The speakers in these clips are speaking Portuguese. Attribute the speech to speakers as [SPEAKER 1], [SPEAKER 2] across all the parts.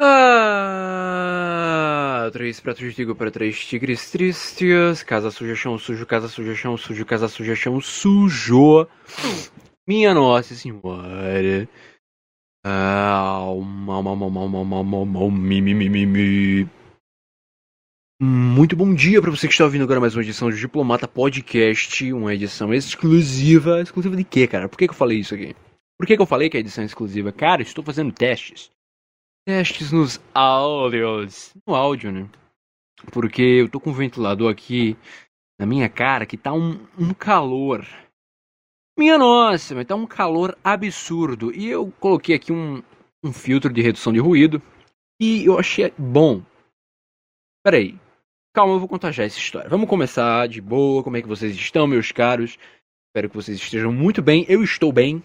[SPEAKER 1] Ah, três pratos de trigo para três tigres tristes. Casa suja, chão sujo, casa suja, chão sujo, casa suja, chão sujo. Minha Nossa Senhora. Ah, mal, mal, mal, mal, mal, mal, mal, mi, mi, mi, mi, mi. Muito bom dia para você que está ouvindo agora mais uma edição do Diplomata Podcast, uma edição exclusiva. Exclusiva de quê, cara? Por que, que eu falei isso aqui? Por que, que eu falei que é edição exclusiva? Cara, estou fazendo testes. Testes nos áudios. No áudio, né? Porque eu tô com um ventilador aqui na minha cara que tá um, um calor. Minha nossa, mas tá um calor absurdo. E eu coloquei aqui um, um filtro de redução de ruído. E eu achei bom. Peraí. Calma, eu vou contar já essa história. Vamos começar de boa. Como é que vocês estão, meus caros? Espero que vocês estejam muito bem. Eu estou bem.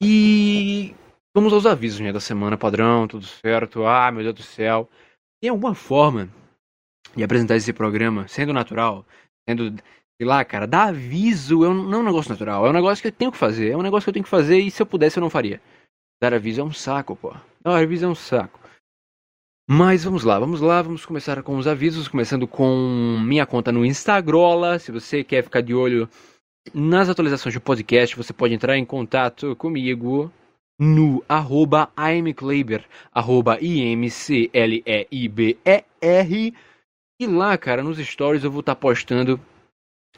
[SPEAKER 1] E vamos aos avisos né, da semana padrão, tudo certo. Ah, meu Deus do céu. Tem alguma forma de apresentar esse programa sendo natural, sendo sei lá, cara, dar aviso é um, não é um negócio natural, é um negócio que eu tenho que fazer, é um negócio que eu tenho que fazer e se eu pudesse eu não faria. Dar aviso é um saco, pô. Dar aviso é um saco. Mas vamos lá, vamos lá, vamos começar com os avisos, começando com minha conta no Instagram. Se você quer ficar de olho nas atualizações do podcast, você pode entrar em contato comigo no arroba imkleiber, arroba I-M-C-L-E-I-B-E-R. E lá, cara, nos stories eu vou estar postando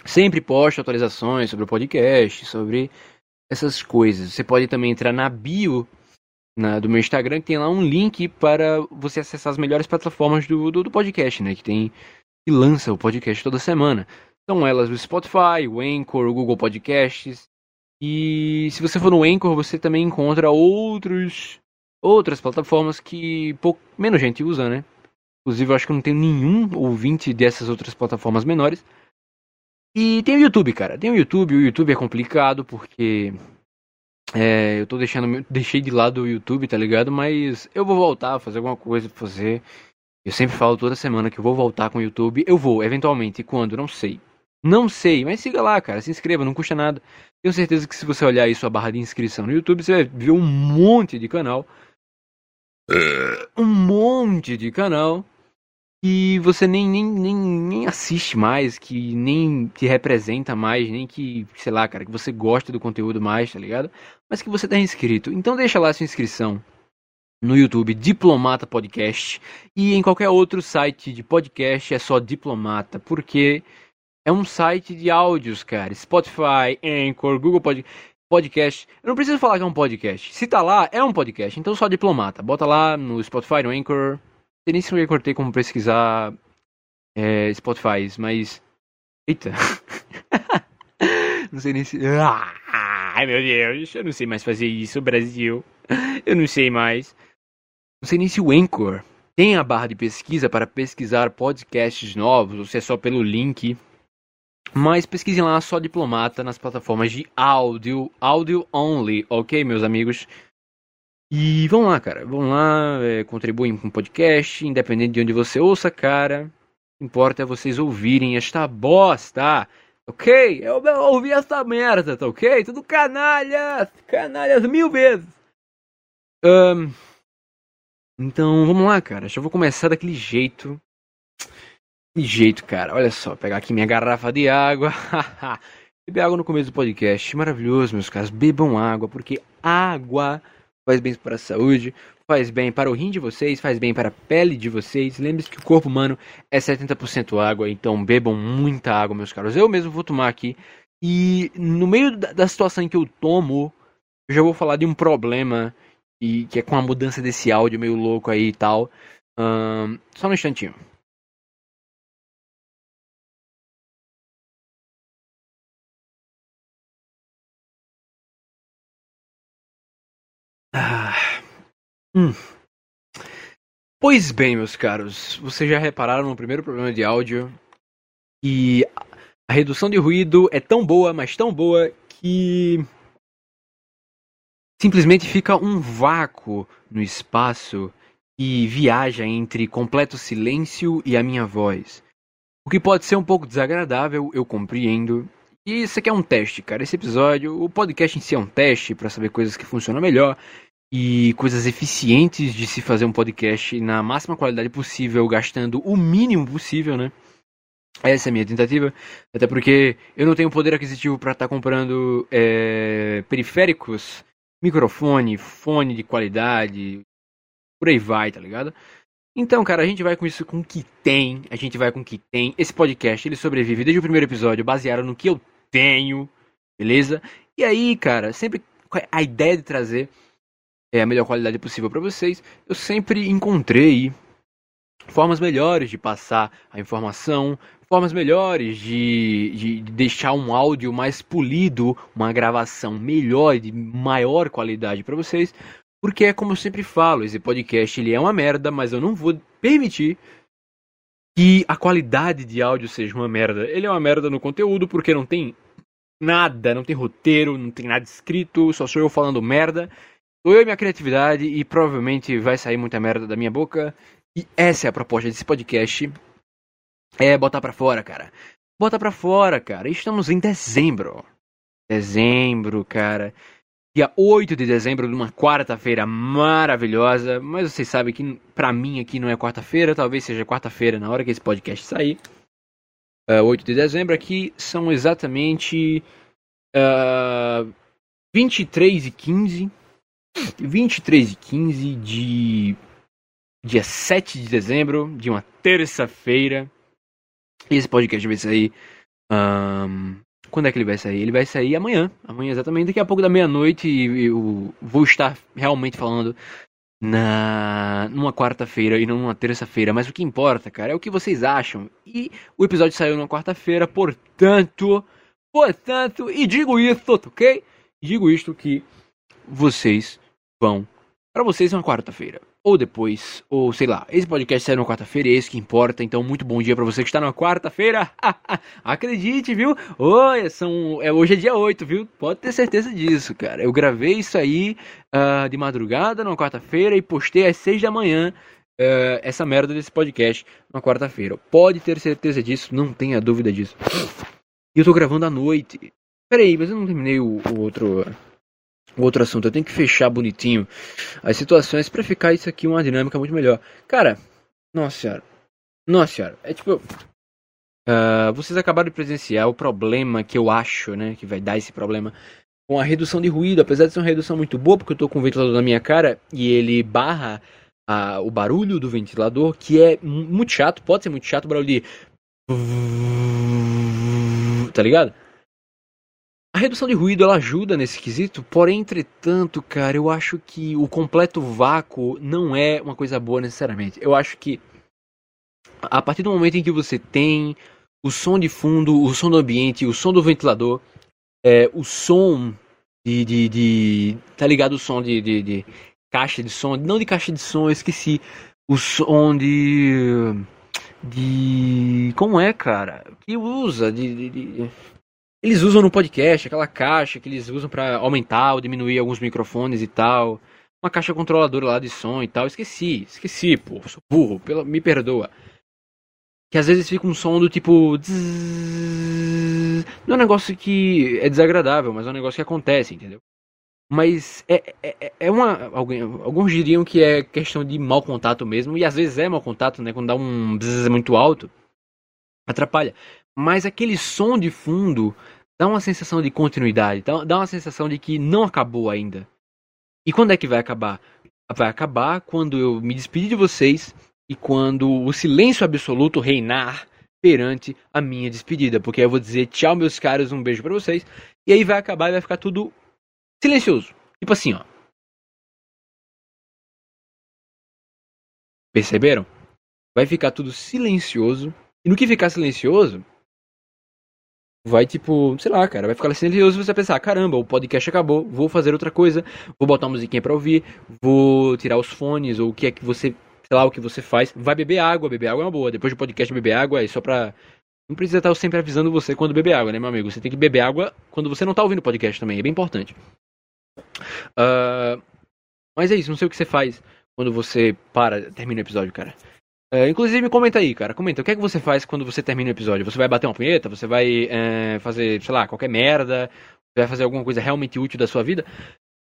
[SPEAKER 1] Sempre posto atualizações sobre o podcast, sobre essas coisas. Você pode também entrar na bio na, do meu Instagram, que tem lá um link para você acessar as melhores plataformas do, do, do podcast, né? Que tem que lança o podcast toda semana. São elas o Spotify, o Anchor, o Google Podcasts. E se você for no Anchor, você também encontra outros outras plataformas que pouco, menos gente usa, né? Inclusive, eu acho que não tenho nenhum ouvinte dessas outras plataformas menores. E tem o YouTube, cara. Tem o YouTube. O YouTube é complicado porque é, eu tô deixando, deixei de lado o YouTube, tá ligado? Mas eu vou voltar, fazer alguma coisa pra fazer. Eu sempre falo toda semana que eu vou voltar com o YouTube. Eu vou, eventualmente. Quando? Não sei. Não sei, mas siga lá, cara. Se inscreva, não custa nada. Tenho certeza que se você olhar aí sua barra de inscrição no YouTube, você vai ver um monte de canal. Um monte de canal que você nem, nem, nem, nem assiste mais, que nem te representa mais, nem que, sei lá, cara, que você gosta do conteúdo mais, tá ligado? Mas que você tá inscrito. Então deixa lá sua inscrição no YouTube Diplomata Podcast e em qualquer outro site de podcast é só Diplomata, porque é um site de áudios, cara. Spotify, Anchor, Google Podcast. Eu não preciso falar que é um podcast. Se tá lá, é um podcast. Então só Diplomata. Bota lá no Spotify, no Anchor, sei nem se eu cortei como pesquisar é, Spotify, mas. Eita! não sei nem se. Ai meu Deus, eu não sei mais fazer isso, Brasil. Eu não sei mais. Não sei nem se o Anchor tem a barra de pesquisa para pesquisar podcasts novos, ou se é só pelo link. Mas pesquisem lá só Diplomata nas plataformas de áudio, áudio only, ok, meus amigos? E vão lá, cara. Vão lá, é, contribuem com o podcast, independente de onde você ouça, cara. Importa é vocês ouvirem esta bosta. Ok? Eu, ouvi essa merda, tá ok? Tudo canalhas! Canalhas mil vezes! Um, então, vamos lá, cara. Já vou começar daquele jeito. Jeito, cara. Olha só, pegar aqui minha garrafa de água. Beber água no começo do podcast. Maravilhoso, meus caras. Bebam água, porque água faz bem para a saúde, faz bem para o rim de vocês, faz bem para a pele de vocês. Lembre-se que o corpo humano é 70% água, então bebam muita água, meus caros. Eu mesmo vou tomar aqui. E no meio da, da situação em que eu tomo, eu já vou falar de um problema e que é com a mudança desse áudio meio louco aí e tal. Um, só um instantinho. Ah. Hum. Pois bem, meus caros, vocês já repararam no primeiro problema de áudio que a redução de ruído é tão boa, mas tão boa que simplesmente fica um vácuo no espaço que viaja entre completo silêncio e a minha voz. O que pode ser um pouco desagradável, eu compreendo. E isso aqui é um teste, cara. Esse episódio, o podcast em si é um teste para saber coisas que funcionam melhor e coisas eficientes de se fazer um podcast na máxima qualidade possível, gastando o mínimo possível, né? Essa é a minha tentativa. Até porque eu não tenho poder aquisitivo para estar tá comprando é, periféricos, microfone, fone de qualidade, por aí vai, tá ligado? Então, cara, a gente vai com isso com o que tem, a gente vai com o que tem. Esse podcast, ele sobrevive desde o primeiro episódio, baseado no que eu tenho, beleza? E aí, cara, sempre a ideia de trazer é, a melhor qualidade possível para vocês, eu sempre encontrei formas melhores de passar a informação, formas melhores de, de, deixar um áudio mais polido, uma gravação melhor e de maior qualidade para vocês, porque é como eu sempre falo, esse podcast ele é uma merda, mas eu não vou permitir que a qualidade de áudio seja uma merda. Ele é uma merda no conteúdo porque não tem nada, não tem roteiro, não tem nada escrito, só sou eu falando merda. Eu e minha criatividade e provavelmente vai sair muita merda da minha boca. E essa é a proposta desse podcast. É botar pra fora, cara. Bota pra fora, cara. Estamos em dezembro. Dezembro, cara. Dia 8 de dezembro, numa quarta-feira maravilhosa. Mas vocês sabem que pra mim aqui não é quarta-feira. Talvez seja quarta-feira na hora que esse podcast sair. Uh, é, 8 de dezembro aqui são exatamente uh, 23 e 15 23 e 15 de dia 7 de dezembro, de uma terça-feira. Esse podcast vai sair. Um, quando é que ele vai sair? Ele vai sair amanhã. Amanhã, exatamente. Daqui a pouco da meia-noite. Eu vou estar realmente falando na numa quarta-feira e não numa terça-feira. Mas o que importa, cara, é o que vocês acham. E o episódio saiu na quarta-feira, portanto. Portanto, e digo isso, ok? Digo isto que vocês vão. Para vocês é uma quarta-feira. Ou depois, ou sei lá. Esse podcast saiu na quarta-feira, é esse que importa. Então, muito bom dia para você que está na quarta-feira. Acredite, viu? Oi, são, é, hoje é dia 8, viu? Pode ter certeza disso, cara. Eu gravei isso aí uh, de madrugada, na quarta-feira, e postei às 6 da manhã. Uh, essa merda desse podcast na quarta-feira. Pode ter certeza disso, não tenha dúvida disso. E eu tô gravando à noite. Peraí, mas eu não terminei o, o outro outro assunto. Eu tenho que fechar bonitinho as situações para ficar isso aqui uma dinâmica muito melhor. Cara, nossa senhora. Nossa senhora. É tipo. Uh, vocês acabaram de presenciar o problema que eu acho, né? Que vai dar esse problema com a redução de ruído. Apesar de ser uma redução muito boa, porque eu tô com o ventilador na minha cara e ele barra o barulho do ventilador, que é muito chato. Pode ser muito chato o barulho de. Tá ligado? A redução de ruído ela ajuda nesse quesito, porém, entretanto, cara, eu acho que o completo vácuo não é uma coisa boa necessariamente. Eu acho que a partir do momento em que você tem o som de fundo, o som do ambiente, o som do ventilador, é, o som de, de, de, Tá ligado o som de, de, de, caixa de som? Não de caixa de som, eu esqueci. O som de. De. Como é, cara? Que usa? de, de eles usam no podcast aquela caixa que eles usam para aumentar ou diminuir alguns microfones e tal. Uma caixa controladora lá de som e tal. Esqueci, esqueci, pô, sou burro, me perdoa. Que às vezes fica um som do tipo. Não é um negócio que é desagradável, mas é um negócio que acontece, entendeu? Mas é, é, é uma. Alguém, alguns diriam que é questão de mau contato mesmo, e às vezes é mau contato, né? Quando dá um bzzz muito alto, atrapalha. Mas aquele som de fundo dá uma sensação de continuidade, dá uma sensação de que não acabou ainda. E quando é que vai acabar? Vai acabar quando eu me despedir de vocês e quando o silêncio absoluto reinar perante a minha despedida, porque eu vou dizer tchau meus caros, um beijo para vocês, e aí vai acabar e vai ficar tudo silencioso. Tipo assim, ó. Perceberam? Vai ficar tudo silencioso. E no que ficar silencioso, vai tipo, sei lá, cara, vai ficar silencioso e você vai pensar, caramba, o podcast acabou, vou fazer outra coisa, vou botar uma musiquinha pra ouvir, vou tirar os fones, ou o que é que você, sei lá, o que você faz, vai beber água, beber água é uma boa, depois do podcast beber água é só pra... Não precisa estar sempre avisando você quando beber água, né, meu amigo? Você tem que beber água quando você não tá ouvindo o podcast também, é bem importante. Uh, mas é isso, não sei o que você faz quando você para, termina o episódio, cara. É, inclusive, comenta aí, cara. Comenta. O que é que você faz quando você termina o episódio? Você vai bater uma punheta? Você vai é, fazer, sei lá, qualquer merda? Você vai fazer alguma coisa realmente útil da sua vida?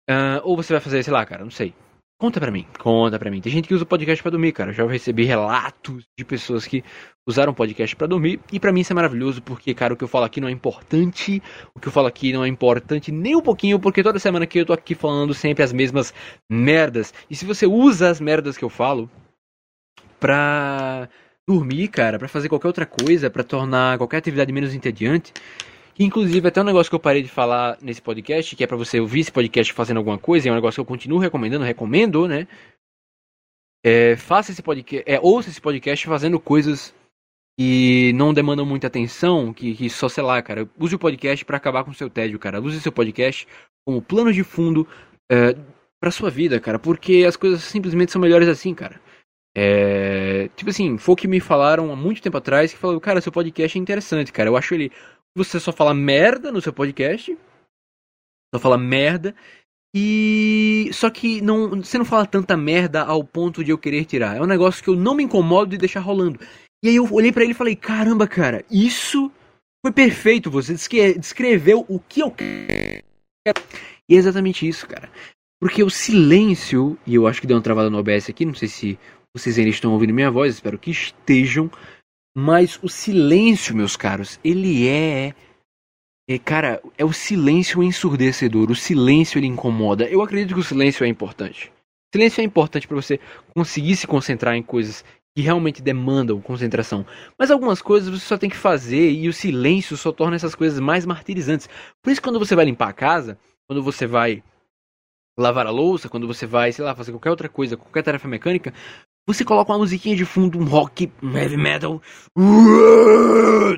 [SPEAKER 1] Uh, ou você vai fazer, sei lá, cara, não sei. Conta pra mim, conta pra mim. Tem gente que usa o podcast para dormir, cara. Eu já recebi relatos de pessoas que usaram podcast para dormir. E para mim isso é maravilhoso, porque, cara, o que eu falo aqui não é importante. O que eu falo aqui não é importante nem um pouquinho, porque toda semana aqui eu tô aqui falando sempre as mesmas merdas. E se você usa as merdas que eu falo pra dormir, cara, para fazer qualquer outra coisa, para tornar qualquer atividade menos entediante, inclusive até um negócio que eu parei de falar nesse podcast, que é para você ouvir esse podcast fazendo alguma coisa, é um negócio que eu continuo recomendando, recomendo, né? É, faça esse podcast, é, ouça esse podcast fazendo coisas que não demandam muita atenção, que, que só, sei lá, cara, use o podcast para acabar com o seu tédio, cara. Use seu podcast como plano de fundo é, pra sua vida, cara, porque as coisas simplesmente são melhores assim, cara. É, tipo assim, foi o que me falaram há muito tempo atrás, que falaram, cara, seu podcast é interessante, cara. Eu acho ele você só fala merda no seu podcast. Só fala merda. E. Só que não, você não fala tanta merda ao ponto de eu querer tirar. É um negócio que eu não me incomodo de deixar rolando. E aí eu olhei para ele e falei: caramba, cara, isso foi perfeito. Você descreveu o que eu quero. E é exatamente isso, cara. Porque o silêncio, e eu acho que deu uma travada no OBS aqui, não sei se vocês ainda estão ouvindo minha voz, espero que estejam. Mas o silêncio, meus caros, ele é, é cara, é o silêncio ensurdecedor. O silêncio ele incomoda. Eu acredito que o silêncio é importante. O silêncio é importante para você conseguir se concentrar em coisas que realmente demandam concentração. Mas algumas coisas você só tem que fazer e o silêncio só torna essas coisas mais martirizantes. Por isso quando você vai limpar a casa, quando você vai lavar a louça, quando você vai, sei lá, fazer qualquer outra coisa, qualquer tarefa mecânica, você coloca uma musiquinha de fundo, um rock, um heavy metal,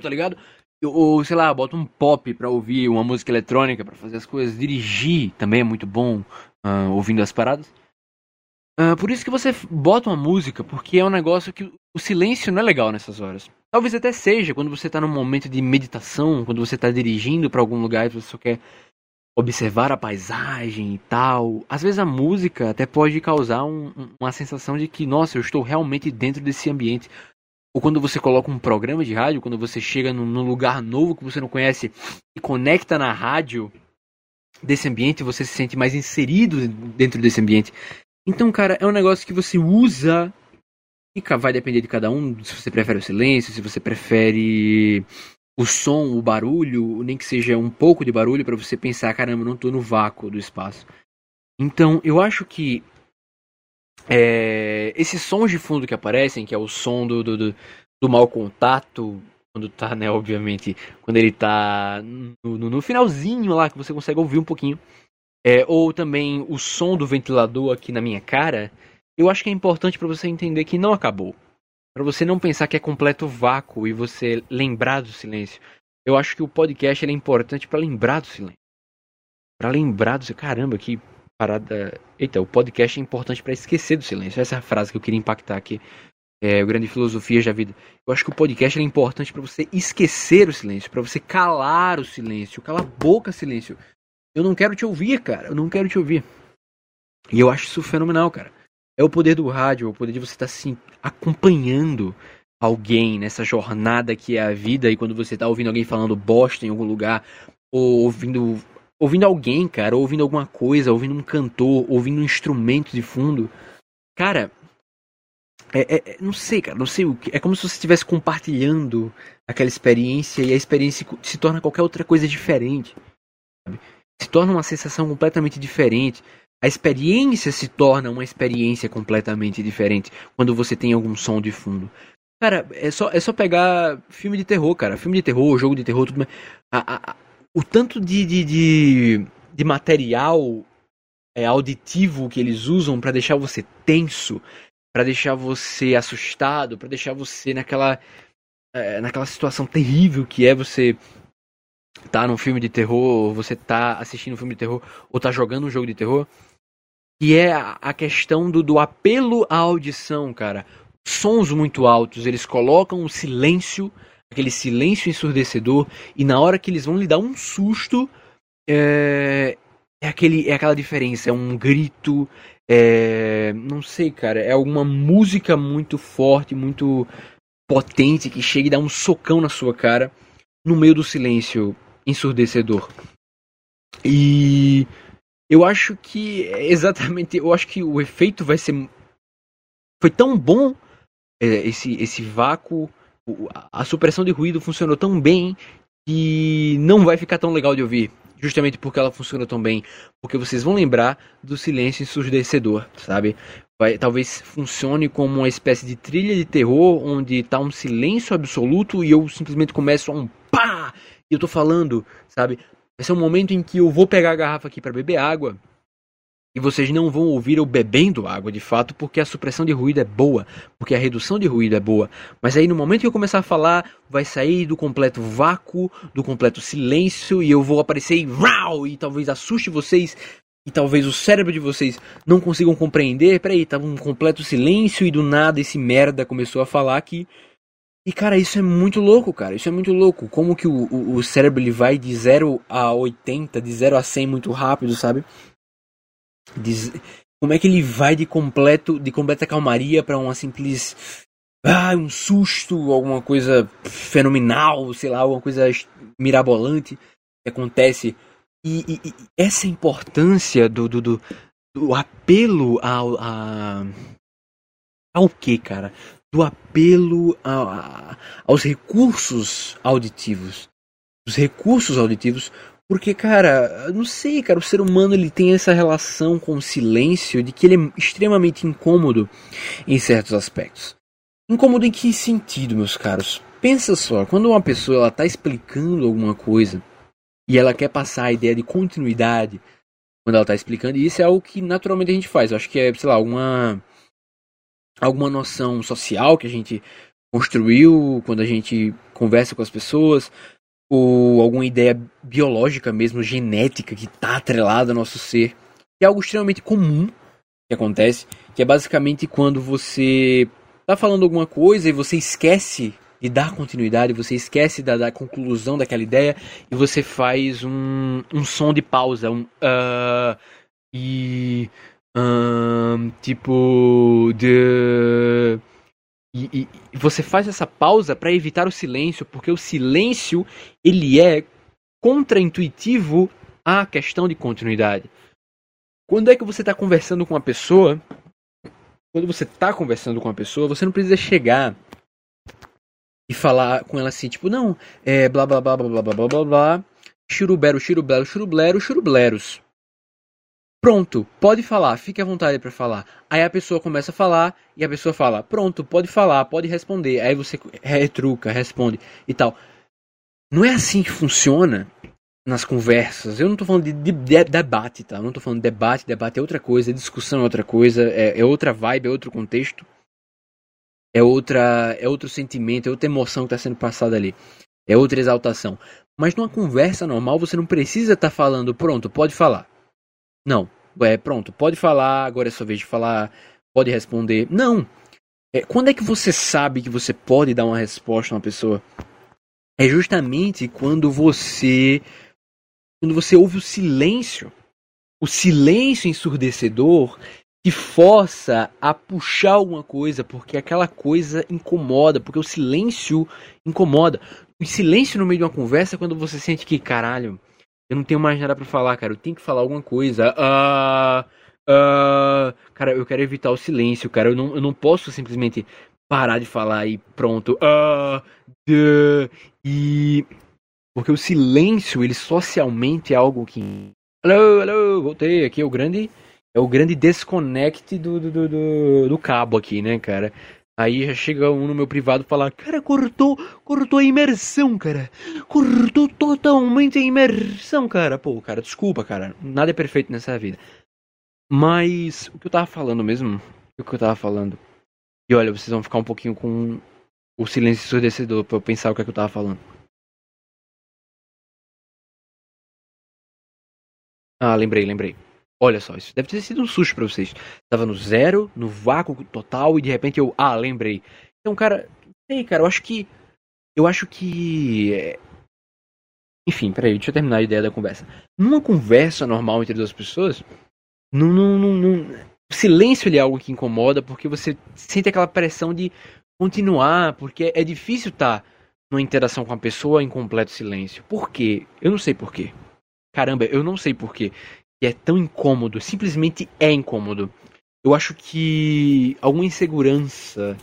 [SPEAKER 1] tá ligado? Ou, sei lá, bota um pop pra ouvir, uma música eletrônica para fazer as coisas. Dirigir também é muito bom, uh, ouvindo as paradas. Uh, por isso que você bota uma música, porque é um negócio que o silêncio não é legal nessas horas. Talvez até seja quando você tá num momento de meditação, quando você tá dirigindo para algum lugar e você só quer observar a paisagem e tal. Às vezes a música até pode causar um, uma sensação de que, nossa, eu estou realmente dentro desse ambiente. Ou quando você coloca um programa de rádio, quando você chega num, num lugar novo que você não conhece e conecta na rádio desse ambiente, você se sente mais inserido dentro desse ambiente. Então, cara, é um negócio que você usa e vai depender de cada um, se você prefere o silêncio, se você prefere o som, o barulho, nem que seja um pouco de barulho para você pensar, caramba, não estou no vácuo do espaço. Então, eu acho que é, esses sons de fundo que aparecem, que é o som do, do, do, do mau contato, quando tá, né, obviamente, quando ele tá no, no, no, finalzinho lá, que você consegue ouvir um pouquinho, é, ou também o som do ventilador aqui na minha cara, eu acho que é importante para você entender que não acabou para você não pensar que é completo vácuo e você lembrar do silêncio. Eu acho que o podcast é importante para lembrar do silêncio. Para lembrar do. Caramba, que parada. Eita, o podcast é importante para esquecer do silêncio. Essa é a frase que eu queria impactar aqui. É, o grande filosofia da vida. Eu acho que o podcast é importante para você esquecer o silêncio, para você calar o silêncio, calar a boca silêncio. Eu não quero te ouvir, cara. Eu não quero te ouvir. E eu acho isso fenomenal, cara. É o poder do rádio, é o poder de você estar tá, assim, acompanhando alguém nessa jornada que é a vida e quando você está ouvindo alguém falando bosta em algum lugar, ou ouvindo ouvindo alguém, cara, ouvindo alguma coisa, ouvindo um cantor, ouvindo um instrumento de fundo. Cara, é, é, é não sei, cara, não sei o que. É como se você estivesse compartilhando aquela experiência e a experiência se torna qualquer outra coisa diferente. Sabe? Se torna uma sensação completamente diferente a experiência se torna uma experiência completamente diferente quando você tem algum som de fundo. Cara, é só, é só pegar filme de terror, cara. Filme de terror, jogo de terror, tudo mais. A, a, o tanto de, de, de, de material é, auditivo que eles usam para deixar você tenso, para deixar você assustado, para deixar você naquela, é, naquela situação terrível que é você tá num filme de terror, você tá assistindo um filme de terror, ou tá jogando um jogo de terror que é a questão do, do apelo à audição, cara. Sons muito altos, eles colocam o silêncio, aquele silêncio ensurdecedor, e na hora que eles vão lhe dar um susto, é, é, aquele, é aquela diferença, é um grito, é, não sei, cara, é alguma música muito forte, muito potente que chega e dá um socão na sua cara no meio do silêncio ensurdecedor. E eu acho que é exatamente, eu acho que o efeito vai ser foi tão bom é, esse esse vácuo, a supressão de ruído funcionou tão bem que não vai ficar tão legal de ouvir, justamente porque ela funciona tão bem, porque vocês vão lembrar do silêncio ensurdecedor, sabe? Vai, talvez funcione como uma espécie de trilha de terror onde tá um silêncio absoluto e eu simplesmente começo a um pá! E eu tô falando, sabe? Vai ser um momento em que eu vou pegar a garrafa aqui para beber água e vocês não vão ouvir eu bebendo água de fato, porque a supressão de ruído é boa, porque a redução de ruído é boa. Mas aí no momento que eu começar a falar, vai sair do completo vácuo, do completo silêncio, e eu vou aparecer e, rau, e talvez assuste vocês, e talvez o cérebro de vocês não consigam compreender. Peraí, tava um completo silêncio e do nada esse merda começou a falar que. E cara, isso é muito louco, cara. Isso é muito louco. Como que o, o, o cérebro ele vai de 0 a 80, de 0 a 100 muito rápido, sabe? Diz, como é que ele vai de completo de completa calmaria para uma simples ah, um susto, alguma coisa fenomenal, sei lá, alguma coisa mirabolante que acontece. E, e, e essa importância do, do, do, do apelo ao, a, ao que, cara? Do apelo a, a, aos recursos auditivos. Os recursos auditivos porque, cara, não sei, cara, o ser humano ele tem essa relação com o silêncio de que ele é extremamente incômodo em certos aspectos. Incômodo em que sentido, meus caros? Pensa só, quando uma pessoa ela tá explicando alguma coisa e ela quer passar a ideia de continuidade quando ela tá explicando, e isso é algo que naturalmente a gente faz. Eu acho que é, sei lá, alguma alguma noção social que a gente construiu quando a gente conversa com as pessoas, ou alguma ideia biológica mesmo, genética, que está atrelada ao nosso ser, é algo extremamente comum que acontece, que é basicamente quando você está falando alguma coisa e você esquece de dar continuidade, você esquece da, da conclusão daquela ideia e você faz um, um som de pausa, um uh, e tipo e, você faz essa pausa para evitar o silêncio, porque o silêncio ele é contraintuitivo à questão de continuidade. Quando é que você está conversando com uma pessoa? Quando você está conversando com uma pessoa, você não precisa chegar e falar com ela assim, tipo, não, é blá blá blá blá blá blá blá blá blá, churubero, churublero, churublero, churubleros. Pronto, pode falar, fique à vontade para falar. Aí a pessoa começa a falar e a pessoa fala: Pronto, pode falar, pode responder. Aí você retruca, responde e tal. Não é assim que funciona nas conversas. Eu não tô falando de, de, de debate, tá? Eu não tô falando de debate, debate é outra coisa, discussão é outra coisa, é, é, outra vibe, é outro contexto. É outra, é outro sentimento, é outra emoção que está sendo passada ali. É outra exaltação. Mas numa conversa normal, você não precisa estar tá falando, pronto, pode falar. Não. É, pronto, pode falar, agora é sua vez de falar, pode responder. Não. É, quando é que você sabe que você pode dar uma resposta a uma pessoa? É justamente quando você quando você ouve o silêncio, o silêncio ensurdecedor que força a puxar alguma coisa, porque aquela coisa incomoda, porque o silêncio incomoda. O silêncio no meio de uma conversa é quando você sente que, caralho, eu não tenho mais nada para falar, cara. Eu tenho que falar alguma coisa. Ah, ah, cara, eu quero evitar o silêncio, cara. Eu não, eu não posso simplesmente parar de falar e pronto. Ah, e porque o silêncio, ele socialmente é algo que. Alô, alô, voltei. Aqui é o grande. É o grande desconecte do, do, do, do cabo aqui, né, cara? Aí já chega um no meu privado falar, cara, cortou, cortou a imersão, cara. Cortou totalmente a imersão, cara. Pô, cara, desculpa, cara. Nada é perfeito nessa vida. Mas o que eu tava falando mesmo? O que eu tava falando? E olha, vocês vão ficar um pouquinho com o silêncio ensurdecedor pra eu pensar o que, é que eu tava falando. Ah, lembrei, lembrei. Olha só, isso deve ter sido um susto pra vocês. Tava no zero, no vácuo total, e de repente eu. Ah, lembrei. Então, cara. Sei, cara, eu acho que. Eu acho que. É, enfim, peraí, deixa eu terminar a ideia da conversa. Numa conversa normal entre duas pessoas, não, não, não, não... o silêncio é algo que incomoda porque você sente aquela pressão de continuar, porque é difícil estar tá numa interação com a pessoa em completo silêncio. Por quê? Eu não sei por quê. Caramba, eu não sei por quê. Que é tão incômodo, simplesmente é incômodo. Eu acho que alguma insegurança,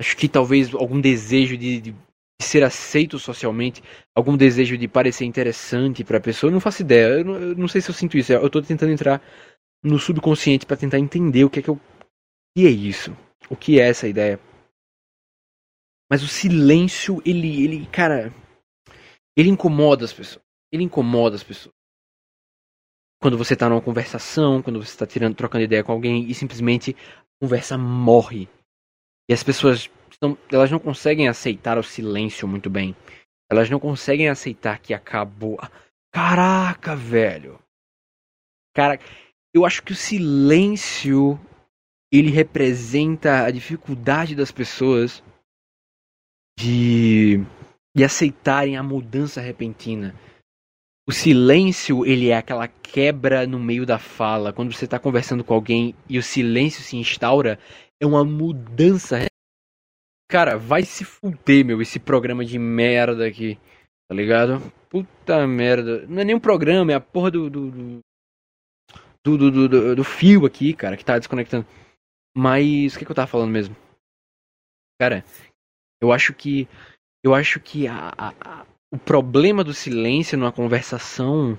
[SPEAKER 1] acho que talvez algum desejo de, de ser aceito socialmente, algum desejo de parecer interessante para a pessoa, eu não faço ideia. Eu não, eu não, sei se eu sinto isso. Eu estou tentando entrar no subconsciente para tentar entender o que é que eu, que é isso, o que é essa ideia. Mas o silêncio, ele, ele, cara, ele incomoda as pessoas. Ele incomoda as pessoas. Quando você tá numa conversação, quando você tá tirando, trocando ideia com alguém e simplesmente a conversa morre. E as pessoas elas não conseguem aceitar o silêncio muito bem. Elas não conseguem aceitar que acabou. Caraca, velho. Cara, eu acho que o silêncio ele representa a dificuldade das pessoas de, de aceitarem a mudança repentina. O silêncio, ele é aquela quebra no meio da fala. Quando você está conversando com alguém e o silêncio se instaura, é uma mudança. Cara, vai se fuder, meu, esse programa de merda aqui. Tá ligado? Puta merda. Não é nem um programa, é a porra do. do, do, do, do, do, do fio aqui, cara, que tá desconectando. Mas o que, que eu tava falando mesmo? Cara, eu acho que. Eu acho que a, a, a, o problema do silêncio numa conversação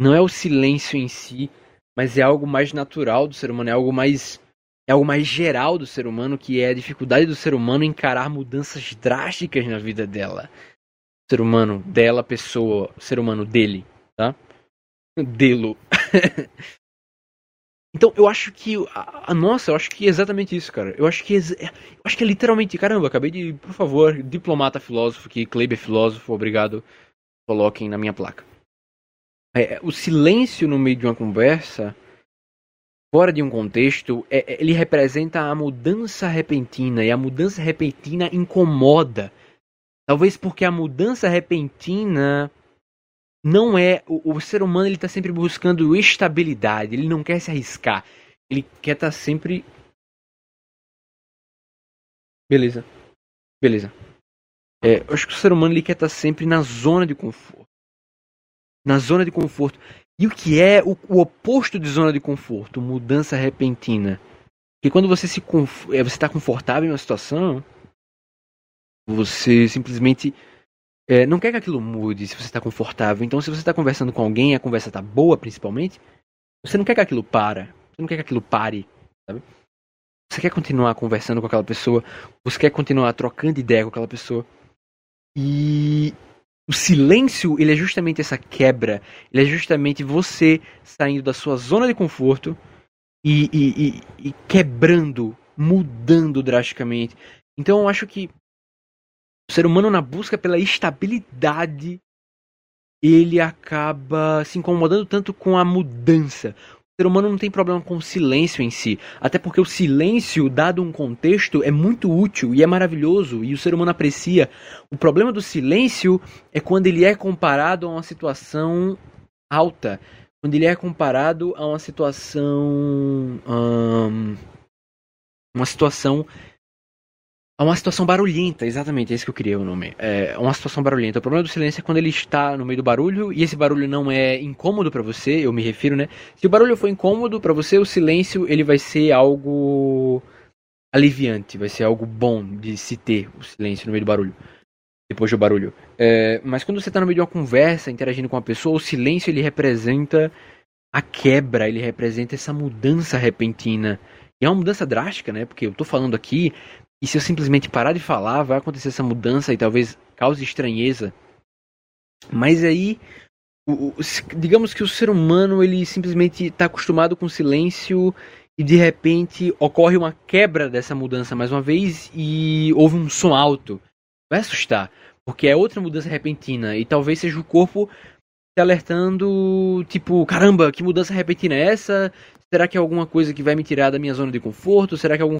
[SPEAKER 1] não é o silêncio em si, mas é algo mais natural do ser humano, é algo mais. É algo mais geral do ser humano, que é a dificuldade do ser humano encarar mudanças drásticas na vida dela. Ser humano, dela, pessoa, ser humano dele, tá? Delo. Então, eu acho que. A, a, nossa, eu acho que é exatamente isso, cara. Eu acho que é, eu acho que é literalmente. Caramba, acabei de. Por favor, diplomata filósofo, que Kleber é filósofo, obrigado. Coloquem na minha placa. É, o silêncio no meio de uma conversa, fora de um contexto, é, é ele representa a mudança repentina. E a mudança repentina incomoda. Talvez porque a mudança repentina não é o, o ser humano ele está sempre buscando estabilidade, ele não quer se arriscar, ele quer estar tá sempre beleza, beleza. É, eu acho que o ser humano ele quer estar tá sempre na zona de conforto, na zona de conforto. E o que é o, o oposto de zona de conforto? Mudança repentina. Porque quando você se é, você está confortável em uma situação, você simplesmente é, não quer que aquilo mude se você está confortável. Então, se você está conversando com alguém a conversa está boa, principalmente, você não quer que aquilo para. Você não quer que aquilo pare, sabe? Você quer continuar conversando com aquela pessoa. Você quer continuar trocando ideia com aquela pessoa. E o silêncio, ele é justamente essa quebra. Ele é justamente você saindo da sua zona de conforto e, e, e, e quebrando, mudando drasticamente. Então, eu acho que o ser humano na busca pela estabilidade, ele acaba se incomodando tanto com a mudança. O ser humano não tem problema com o silêncio em si, até porque o silêncio, dado um contexto, é muito útil e é maravilhoso e o ser humano aprecia. O problema do silêncio é quando ele é comparado a uma situação alta, quando ele é comparado a uma situação, uma situação é uma situação barulhenta, exatamente, é isso que eu queria o nome. É uma situação barulhenta. O problema do silêncio é quando ele está no meio do barulho e esse barulho não é incômodo para você, eu me refiro, né? Se o barulho for incômodo para você, o silêncio ele vai ser algo aliviante, vai ser algo bom de se ter o silêncio no meio do barulho. Depois do barulho. É, mas quando você está no meio de uma conversa, interagindo com uma pessoa, o silêncio ele representa a quebra, ele representa essa mudança repentina. E é uma mudança drástica, né? Porque eu tô falando aqui e se eu simplesmente parar de falar, vai acontecer essa mudança e talvez cause estranheza. Mas aí, o, o, digamos que o ser humano ele simplesmente está acostumado com silêncio e de repente ocorre uma quebra dessa mudança mais uma vez e houve um som alto. Vai assustar, porque é outra mudança repentina e talvez seja o corpo te alertando, tipo, caramba, que mudança repentina é essa? Será que é alguma coisa que vai me tirar da minha zona de conforto? Será que é algum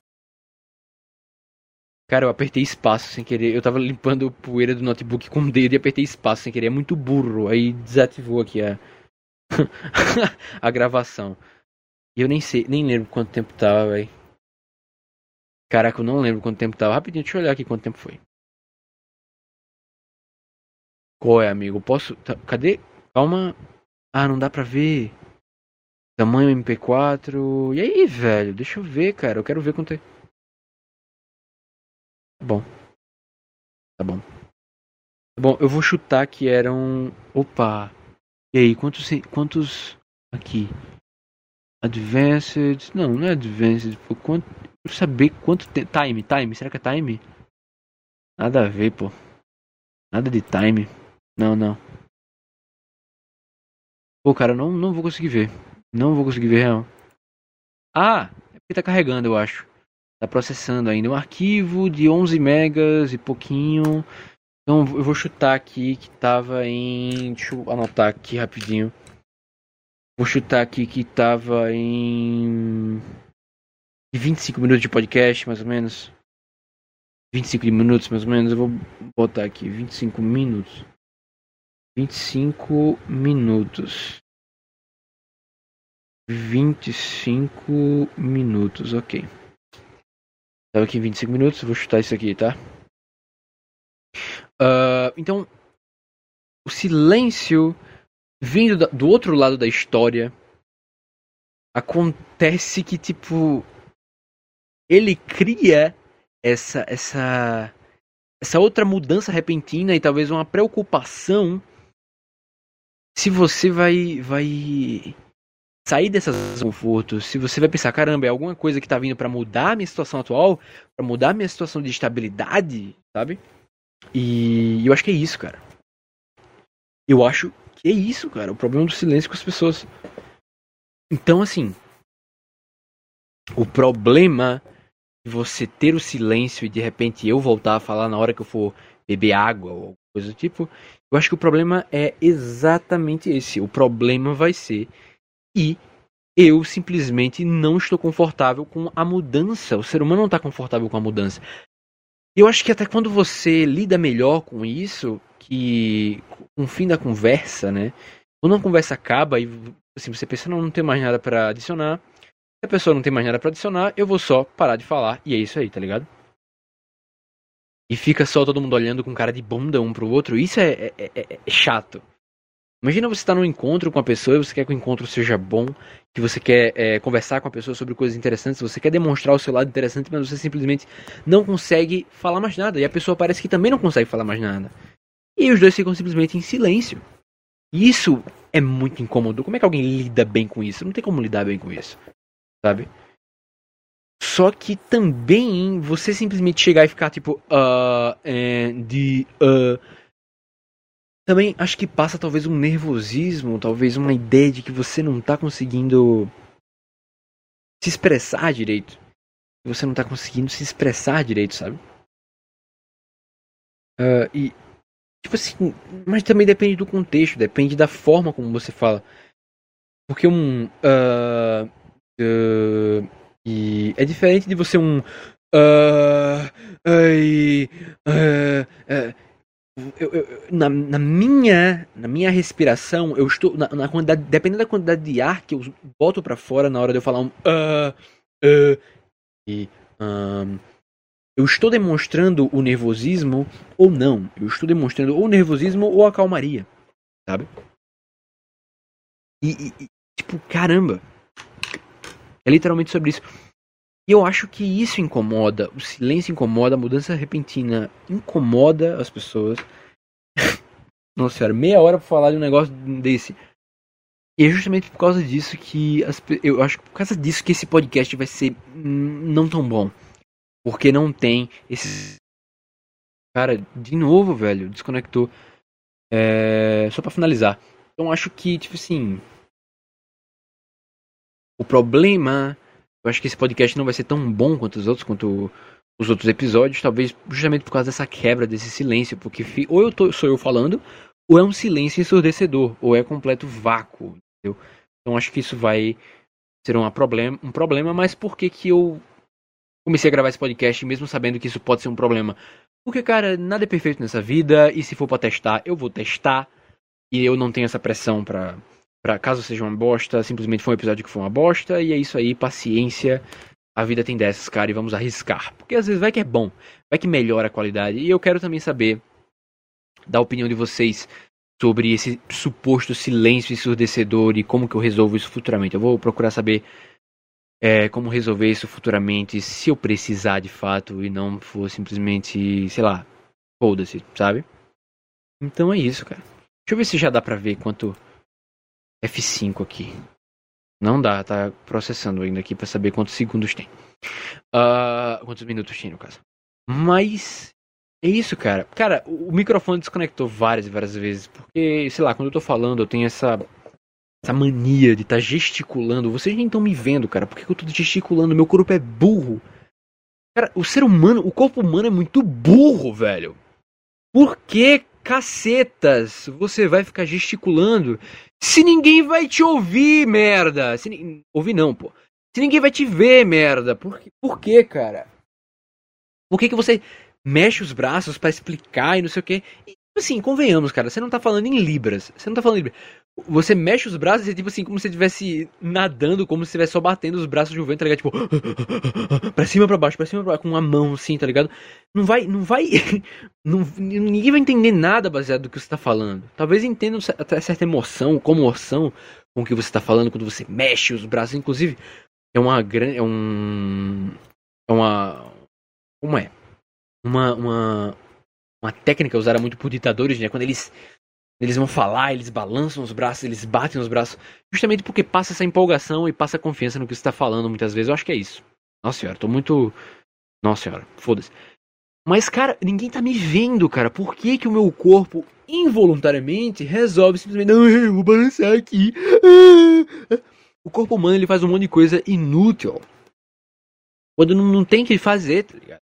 [SPEAKER 1] Cara, eu apertei espaço sem querer. Eu tava limpando poeira do notebook com o dedo e apertei espaço sem querer. É muito burro. Aí desativou aqui a, a gravação. E eu nem sei, nem lembro quanto tempo tava, velho. Caraca, eu não lembro quanto tempo tava. Rapidinho, deixa eu olhar aqui quanto tempo foi. Qual é, amigo? Posso. Tá, cadê? Calma. Ah, não dá pra ver. Tamanho MP4. E aí, velho? Deixa eu ver, cara. Eu quero ver quanto é. Tá bom. Tá bom. Tá bom, eu vou chutar que eram. Opa! E aí, quantos. Quantos. Aqui. Advanced. Não, não é Advanced. Por quanto. Saber quanto. Te... Time, time. Será que é time? Nada a ver, pô. Nada de time. Não, não. Pô, cara, não, não vou conseguir ver. Não vou conseguir ver real. Ah, é porque tá carregando, eu acho. Tá processando ainda. Um arquivo de 11 megas e pouquinho. Então eu vou chutar aqui que tava em. Deixa eu anotar aqui rapidinho. Vou chutar aqui que tava em. 25 minutos de podcast, mais ou menos. 25 minutos, mais ou menos. Eu vou botar aqui 25 minutos. 25 minutos. 25 minutos, ok. Tava aqui em 25 minutos, vou chutar isso aqui, tá? Uh, então, o silêncio vindo do outro lado da história acontece que, tipo, ele cria essa, essa, essa outra mudança repentina e talvez uma preocupação se você vai vai sair dessas confortos, se você vai pensar, caramba, é alguma coisa que tá vindo para mudar a minha situação atual, para mudar a minha situação de estabilidade, sabe? E eu acho que é isso, cara. Eu acho que é isso, cara, o problema do silêncio com as pessoas. Então, assim, o problema de você ter o silêncio e de repente eu voltar a falar na hora que eu for beber água ou coisa do tipo, eu acho que o problema é exatamente esse. O problema vai ser e eu simplesmente não estou confortável com a mudança. O ser humano não está confortável com a mudança. Eu acho que até quando você lida melhor com isso, que com o fim da conversa, né? Quando a conversa acaba e assim, você pensa, não, não tem mais nada para adicionar. Se a pessoa não tem mais nada para adicionar, eu vou só parar de falar e é isso aí, tá ligado? E fica só todo mundo olhando com cara de bunda um pro outro. Isso é, é, é, é chato. Imagina você estar tá num encontro com a pessoa e você quer que o encontro seja bom, que você quer é, conversar com a pessoa sobre coisas interessantes, você quer demonstrar o seu lado interessante, mas você simplesmente não consegue falar mais nada. E a pessoa parece que também não consegue falar mais nada. E os dois ficam simplesmente em silêncio. E isso é muito incômodo. Como é que alguém lida bem com isso? Não tem como lidar bem com isso. Sabe? Só que também você simplesmente chegar e ficar tipo, uh, and, uh, também acho que passa talvez um nervosismo, talvez uma ideia de que você não tá conseguindo se expressar direito. Você não tá conseguindo se expressar direito, sabe? Uh, e, tipo assim, mas também depende do contexto, depende da forma como você fala. Porque um. Uh, uh, e é diferente de você um. Uh, uh, eu, eu, na, na, minha na minha respiração eu estou na, na, quantidade dependendo da quantidade de ar que eu boto para fora na hora de eu falar um uh, uh, e um, eu estou demonstrando o nervosismo ou não? Eu estou demonstrando ou o nervosismo ou a calmaria sabe? E, e, e tipo caramba. É literalmente sobre isso e eu acho que isso incomoda, o silêncio incomoda, a mudança repentina incomoda as pessoas. Nossa senhora, meia hora pra falar de um negócio desse. E é justamente por causa disso que as, eu acho que por causa disso que esse podcast vai ser não tão bom. Porque não tem esses. Cara, de novo, velho, desconectou. É... Só para finalizar. Então acho que, tipo assim. O problema eu acho que esse podcast não vai ser tão bom quanto os outros, quanto os outros episódios, talvez justamente por causa dessa quebra, desse silêncio, porque ou eu tô, sou eu falando, ou é um silêncio ensurdecedor, ou é completo vácuo, entendeu? Então acho que isso vai ser uma problema, um problema, mas por que que eu comecei a gravar esse podcast mesmo sabendo que isso pode ser um problema? Porque, cara, nada é perfeito nessa vida, e se for para testar, eu vou testar, e eu não tenho essa pressão pra Pra caso seja uma bosta, simplesmente foi um episódio que foi uma bosta, e é isso aí, paciência. A vida tem dessas, cara, e vamos arriscar. Porque às vezes vai que é bom, vai que melhora a qualidade. E eu quero também saber da opinião de vocês sobre esse suposto silêncio ensurdecedor e como que eu resolvo isso futuramente. Eu vou procurar saber é, como resolver isso futuramente se eu precisar de fato e não for simplesmente, sei lá, foda-se, sabe? Então é isso, cara. Deixa eu ver se já dá pra ver quanto F5 aqui. Não dá, tá processando ainda aqui para saber quantos segundos tem. Uh, quantos minutos tem, no caso. Mas é isso, cara. Cara, o microfone desconectou várias e várias vezes. Porque, sei lá, quando eu tô falando, eu tenho essa. Essa mania de estar tá gesticulando. Vocês nem estão me vendo, cara. Por que eu tô gesticulando? Meu corpo é burro. Cara, o ser humano, o corpo humano é muito burro, velho. Por que cacetas você vai ficar gesticulando se ninguém vai te ouvir, merda? Se ni... Ouvir não, pô. Se ninguém vai te ver, merda. Por, que, por que, cara? Por que, que você mexe os braços para explicar e não sei o que. E, assim, convenhamos, cara, você não tá falando em libras. Você não tá falando em libras. Você mexe os braços e é tipo assim, como se estivesse nadando, como se estivesse só batendo os braços de um vento, tá ligado? Tipo, pra cima, pra baixo, pra cima, pra baixo, com uma mão assim, tá ligado? Não vai, não vai, não, ninguém vai entender nada baseado no que você tá falando. Talvez entenda até certa emoção, comoção com o que você tá falando quando você mexe os braços. Inclusive, é uma grande, é um, é uma, como é? uma, uma, uma técnica usada muito por ditadores, né? Quando eles, eles vão falar, eles balançam os braços, eles batem os braços, justamente porque passa essa empolgação e passa confiança no que você está falando muitas vezes. Eu acho que é isso. Nossa senhora, tô muito. Nossa senhora, foda-se. Mas, cara, ninguém tá me vendo, cara. Por que, que o meu corpo involuntariamente resolve simplesmente. Não, eu vou balançar aqui. O corpo humano ele faz um monte de coisa inútil. Quando não, tem que fazer, tá ligado?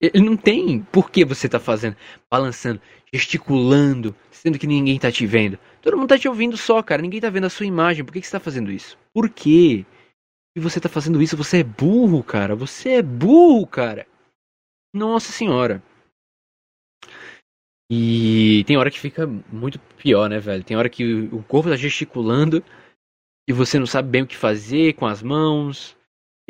[SPEAKER 1] Ele não tem por que você tá fazendo, balançando, gesticulando, sendo que ninguém tá te vendo. Todo mundo tá te ouvindo só, cara. Ninguém tá vendo a sua imagem. Por que, que você tá fazendo isso? Por quê? E você tá fazendo isso? Você é burro, cara. Você é burro, cara. Nossa senhora. E tem hora que fica muito pior, né, velho? Tem hora que o corpo tá gesticulando e você não sabe bem o que fazer com as mãos.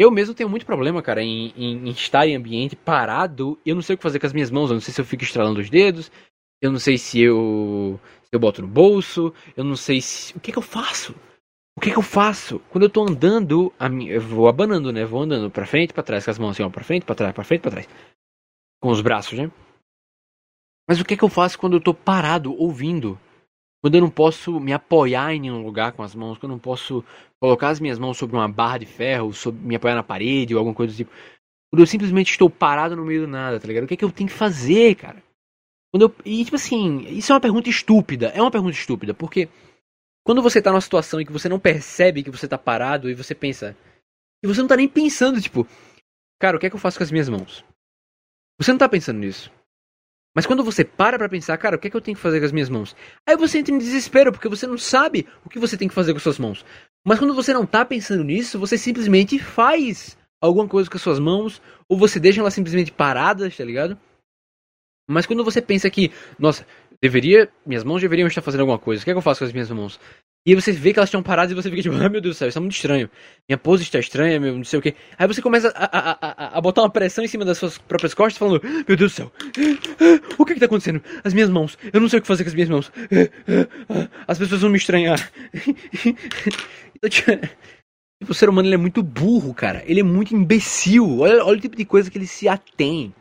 [SPEAKER 1] Eu mesmo tenho muito problema, cara, em, em, em, estar em ambiente parado. Eu não sei o que fazer com as minhas mãos. Eu não sei se eu fico estralando os dedos. Eu não sei se eu, se eu boto no bolso. Eu não sei se. O que, que eu faço? O que, que eu faço? Quando eu tô andando, a minha, eu vou abanando, né? Vou andando pra frente, pra trás, com as mãos assim, ó, pra frente, pra trás, pra frente, pra trás. Com os braços, né? Mas o que, que eu faço quando eu tô parado, ouvindo? Quando eu não posso me apoiar em nenhum lugar com as mãos, quando eu não posso colocar as minhas mãos sobre uma barra de ferro, sobre, me apoiar na parede ou alguma coisa do tipo. Quando eu simplesmente estou parado no meio do nada, tá ligado? O que é que eu tenho que fazer, cara? Quando eu, e tipo assim, isso é uma pergunta estúpida. É uma pergunta estúpida, porque quando você tá numa situação em que você não percebe que você tá parado e você pensa. E você não tá nem pensando, tipo, cara, o que é que eu faço com as minhas mãos? Você não tá pensando nisso. Mas quando você para pra pensar, cara, o que é que eu tenho que fazer com as minhas mãos? Aí você entra em desespero, porque você não sabe o que você tem que fazer com suas mãos. Mas quando você não tá pensando nisso, você simplesmente faz alguma coisa com as suas mãos, ou você deixa elas simplesmente paradas, tá ligado? Mas quando você pensa que, nossa, deveria, minhas mãos deveriam estar fazendo alguma coisa, o que é que eu faço com as minhas mãos? E você vê que elas estão paradas e você fica tipo, ai meu Deus do céu, isso é muito estranho. Minha pose está estranha, meu, não sei o que. Aí você começa a, a, a, a, botar uma pressão em cima das suas próprias costas, falando, meu Deus do céu, o que está acontecendo? As minhas mãos, eu não sei o que fazer com as minhas mãos. As pessoas vão me estranhar. Tipo, o ser humano é muito burro, cara. Ele é muito imbecil. Olha, olha o tipo de coisa que ele se atém.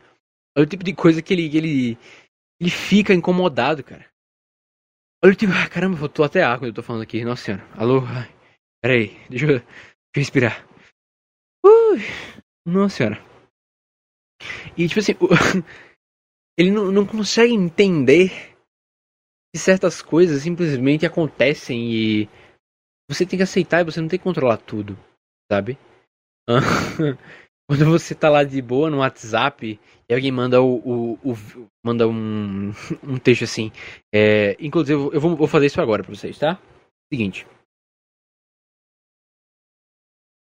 [SPEAKER 1] Olha o tipo de coisa que ele, que ele, ele fica incomodado, cara. Olha, tipo, ah, caramba, faltou até ar quando eu tô falando aqui. Nossa senhora. Alô? Ai, peraí, deixa eu, deixa eu respirar. Ui, nossa senhora. E tipo assim, ele não, não consegue entender que certas coisas simplesmente acontecem e você tem que aceitar e você não tem que controlar tudo, sabe? Quando você tá lá de boa no WhatsApp e alguém manda o, o, o manda um, um texto assim. É, inclusive, eu vou, vou fazer isso agora pra vocês, tá? Seguinte.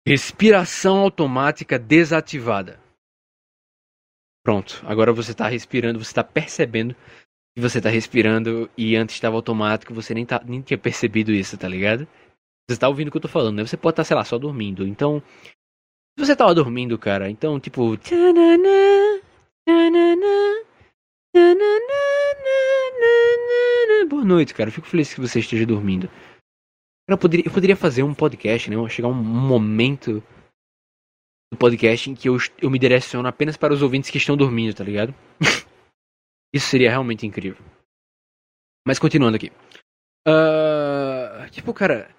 [SPEAKER 1] Respiração automática desativada. Pronto, agora você tá respirando, você tá percebendo que você tá respirando e antes estava automático, você nem, tá, nem tinha percebido isso, tá ligado? Você tá ouvindo o que eu tô falando, né? Você pode estar, tá, sei lá, só dormindo. Então, você tava dormindo, cara, então, tipo. Boa noite, cara. Fico feliz que você esteja dormindo. Eu poderia, eu poderia fazer um podcast, né? Chegar um momento do podcast em que eu, eu me direciono apenas para os ouvintes que estão dormindo, tá ligado? Isso seria realmente incrível. Mas continuando aqui. Uh, tipo, cara,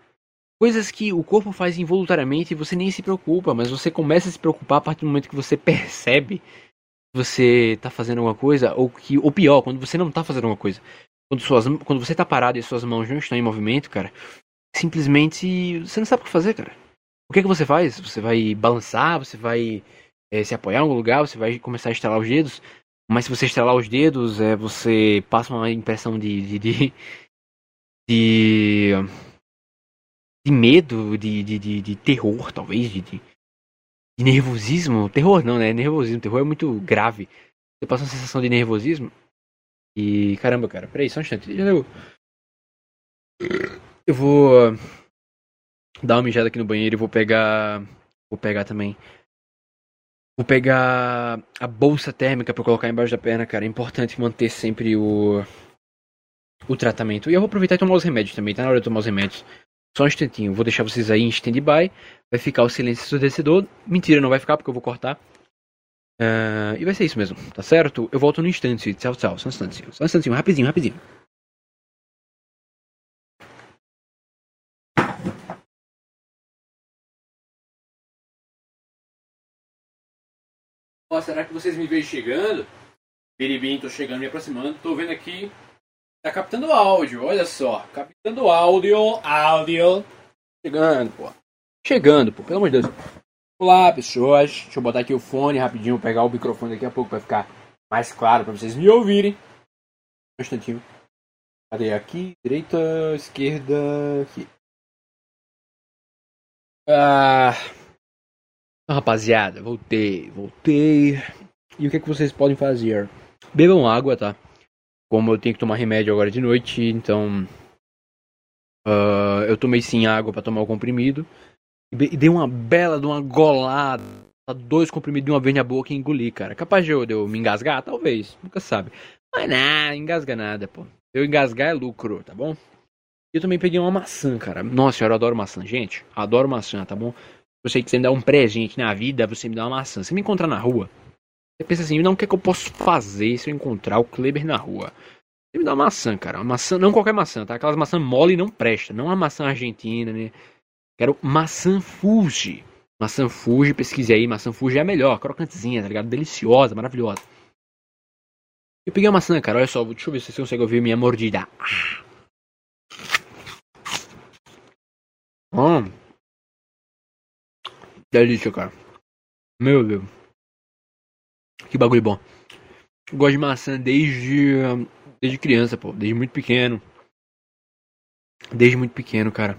[SPEAKER 1] coisas que o corpo faz involuntariamente e você nem se preocupa, mas você começa a se preocupar a partir do momento que você percebe que você tá fazendo alguma coisa, ou que, ou pior, quando você não tá fazendo alguma coisa. Quando, suas, quando você tá parado e suas mãos não estão em movimento, cara, simplesmente você não sabe o que fazer, cara. O que é que você faz? Você vai balançar, você vai é, se apoiar em algum lugar, você vai começar a estalar os dedos. Mas se você estalar os dedos, é, você passa uma impressão de. de, de, de, de medo, de, de, de, de, terror, talvez, de, de, de nervosismo. Terror não, né? Nervosismo. Terror é muito grave. Você passa uma sensação de nervosismo. E caramba, cara, peraí, só um instante. Deu. Eu vou dar uma mijada aqui no banheiro e vou pegar. Vou pegar também. Vou pegar a bolsa térmica para colocar embaixo da perna, cara. É importante manter sempre o. O tratamento. E eu vou aproveitar e tomar os remédios também, tá na hora de tomar os remédios. Só um instantinho, vou deixar vocês aí em stand-by. Vai ficar o silêncio ensurdecedor. Mentira, não vai ficar porque eu vou cortar. Uh, e vai ser isso mesmo, tá certo? Eu volto no instante. Tchau, tchau. Só um instantinho. Só um instantinho, rapidinho, rapidinho. Ó, será que vocês me veem chegando? Biribim, tô chegando, me aproximando. Tô vendo aqui. Tá captando áudio, olha só. Captando áudio, áudio. Chegando, pô. Chegando, pô, pelo amor de Deus. Olá, pessoas. Deixa eu botar aqui o fone rapidinho, pegar o microfone daqui a pouco pra ficar mais claro pra vocês me ouvirem. Um instantinho. Cadê aqui? Direita, esquerda, aqui. Ah. Então, rapaziada, voltei, voltei. E o que, é que vocês podem fazer? Bebam água, tá? Como eu tenho que tomar remédio agora de noite, então. Uh, eu tomei sim água para tomar o comprimido. E dei uma bela de uma golada. Dois comprimidos de uma vez na boca e engoli, cara. Capaz de eu, de eu me engasgar? Talvez. Nunca sabe. Mas nada, engasga nada, pô. Eu engasgar é lucro, tá bom? Eu também peguei uma maçã, cara. Nossa senhora, eu adoro maçã, gente. Adoro maçã, tá bom? você que você me dá um presente na vida, você me dá uma maçã. Você me encontrar na rua, pensa assim, não, o que, é que eu posso fazer se eu encontrar o Kleber na rua? Você me dá uma maçã, cara. Uma maçã, não qualquer maçã, tá? Aquelas maçã mole não presta. Não a maçã argentina, né? Quero maçã Fuji. Maçã Fuji, pesquise aí. Maçã Fuji é a melhor, crocantezinha, tá ligado? Deliciosa, maravilhosa. Eu peguei a maçã, cara. Olha só, deixa eu ver se você consegue ouvir minha mordida. Hum. Delícia, cara. Meu Deus. Que bagulho bom. Eu gosto de maçã desde, desde criança, pô. Desde muito pequeno. Desde muito pequeno, cara.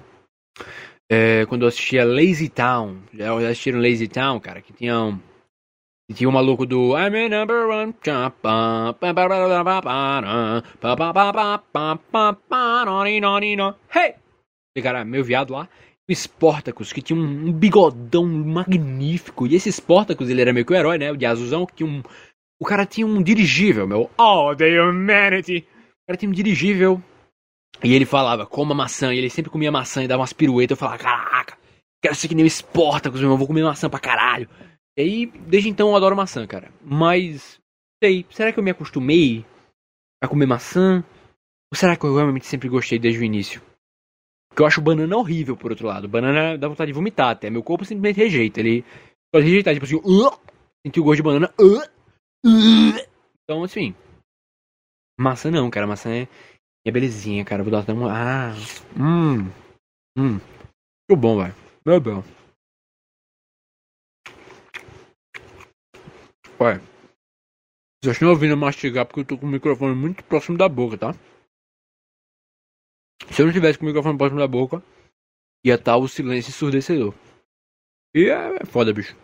[SPEAKER 1] É, quando eu assistia Lazy Town. Já assistiram Lazy Town, cara? Que tinha um. Que tinha um maluco do I'm a number one. Hey! E cara, meu viado lá o Sportacus, que tinha um, bigodão magnífico. E esse Sportacus, ele era meio que o herói, né? O de azulzão, que tinha um. O cara tinha um dirigível, meu. Oh, the humanity! O cara tinha um dirigível. E ele falava, coma maçã. E ele sempre comia maçã e dava umas piruetas. Eu falava, caraca, quero ser que nem o Sportacus, meu. Eu vou comer maçã pra caralho. E aí, desde então eu adoro maçã, cara. Mas, sei, será que eu me acostumei a comer maçã? Ou será que eu realmente sempre gostei desde o início? Porque eu acho banana horrível, por outro lado. Banana dá vontade de vomitar até. Meu corpo simplesmente rejeita. Ele pode rejeitar, tipo assim, uh, sentir o gosto de banana. Uh, uh. Então, assim. Maçã não, cara. Maçã é, é belezinha, cara. Vou dar até uma. Ah. Hum. Hum. Muito bom, velho. Meu bom. Olha. Vocês estão ouvindo mastigar porque eu tô com o microfone muito próximo da boca, tá? Se eu não tivesse com o microfone próximo da boca, ia estar o silêncio ensurdecedor. E é, é foda, bicho.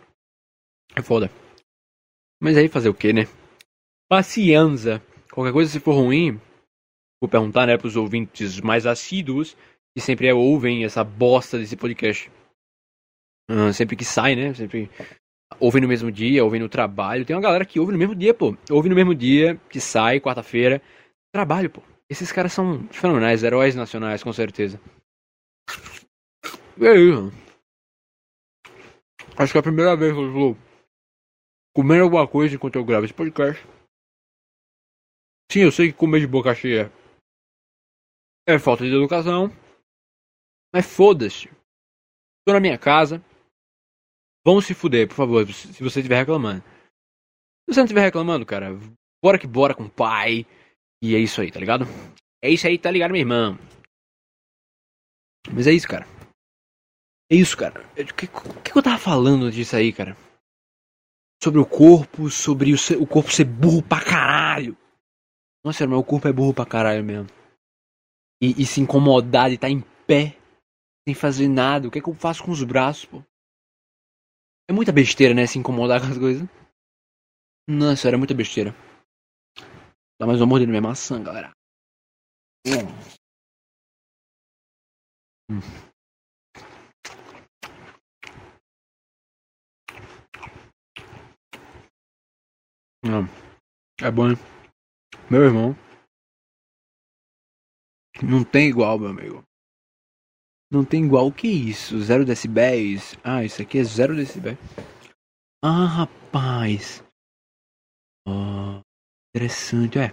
[SPEAKER 1] É foda. Mas aí fazer o que, né? Paciência. Qualquer coisa se for ruim, vou perguntar, né, pros ouvintes mais assíduos, que sempre ouvem essa bosta desse podcast. Uh, sempre que sai, né? Sempre ouvem no mesmo dia, ouvem no trabalho. Tem uma galera que ouve no mesmo dia, pô. Ouve no mesmo dia, que sai, quarta-feira. Trabalho, pô. Esses caras são fenomenais, heróis nacionais, com certeza. E aí? Acho que é a primeira vez que eu estou comendo alguma coisa enquanto eu gravo esse podcast. Sim, eu sei que comer de boca cheia é falta de educação. Mas foda-se. Tô na minha casa. Vão se fuder, por favor, se você estiver reclamando. Se você não estiver reclamando, cara, bora que bora com o pai. E é isso aí, tá ligado? É isso aí, tá ligado, meu irmão? Mas é isso, cara. É isso, cara. O que, que, eu tava falando disso aí, cara? Sobre o corpo, sobre o, o corpo ser burro pra caralho. Nossa, meu corpo é burro pra caralho mesmo. E, e se incomodar de estar tá em pé, sem fazer nada. O que é que eu faço com os braços, pô? É muita besteira, né? Se incomodar com as coisas. Nossa, era muita besteira. Dá mais uma mordida na minha maçã, galera. Hum. Hum. É bom, hein? Meu irmão. Não tem igual, meu amigo. Não tem igual. O que é isso? Zero decibéis? Ah, isso aqui é zero decibéis. Ah, rapaz. Oh, interessante, é.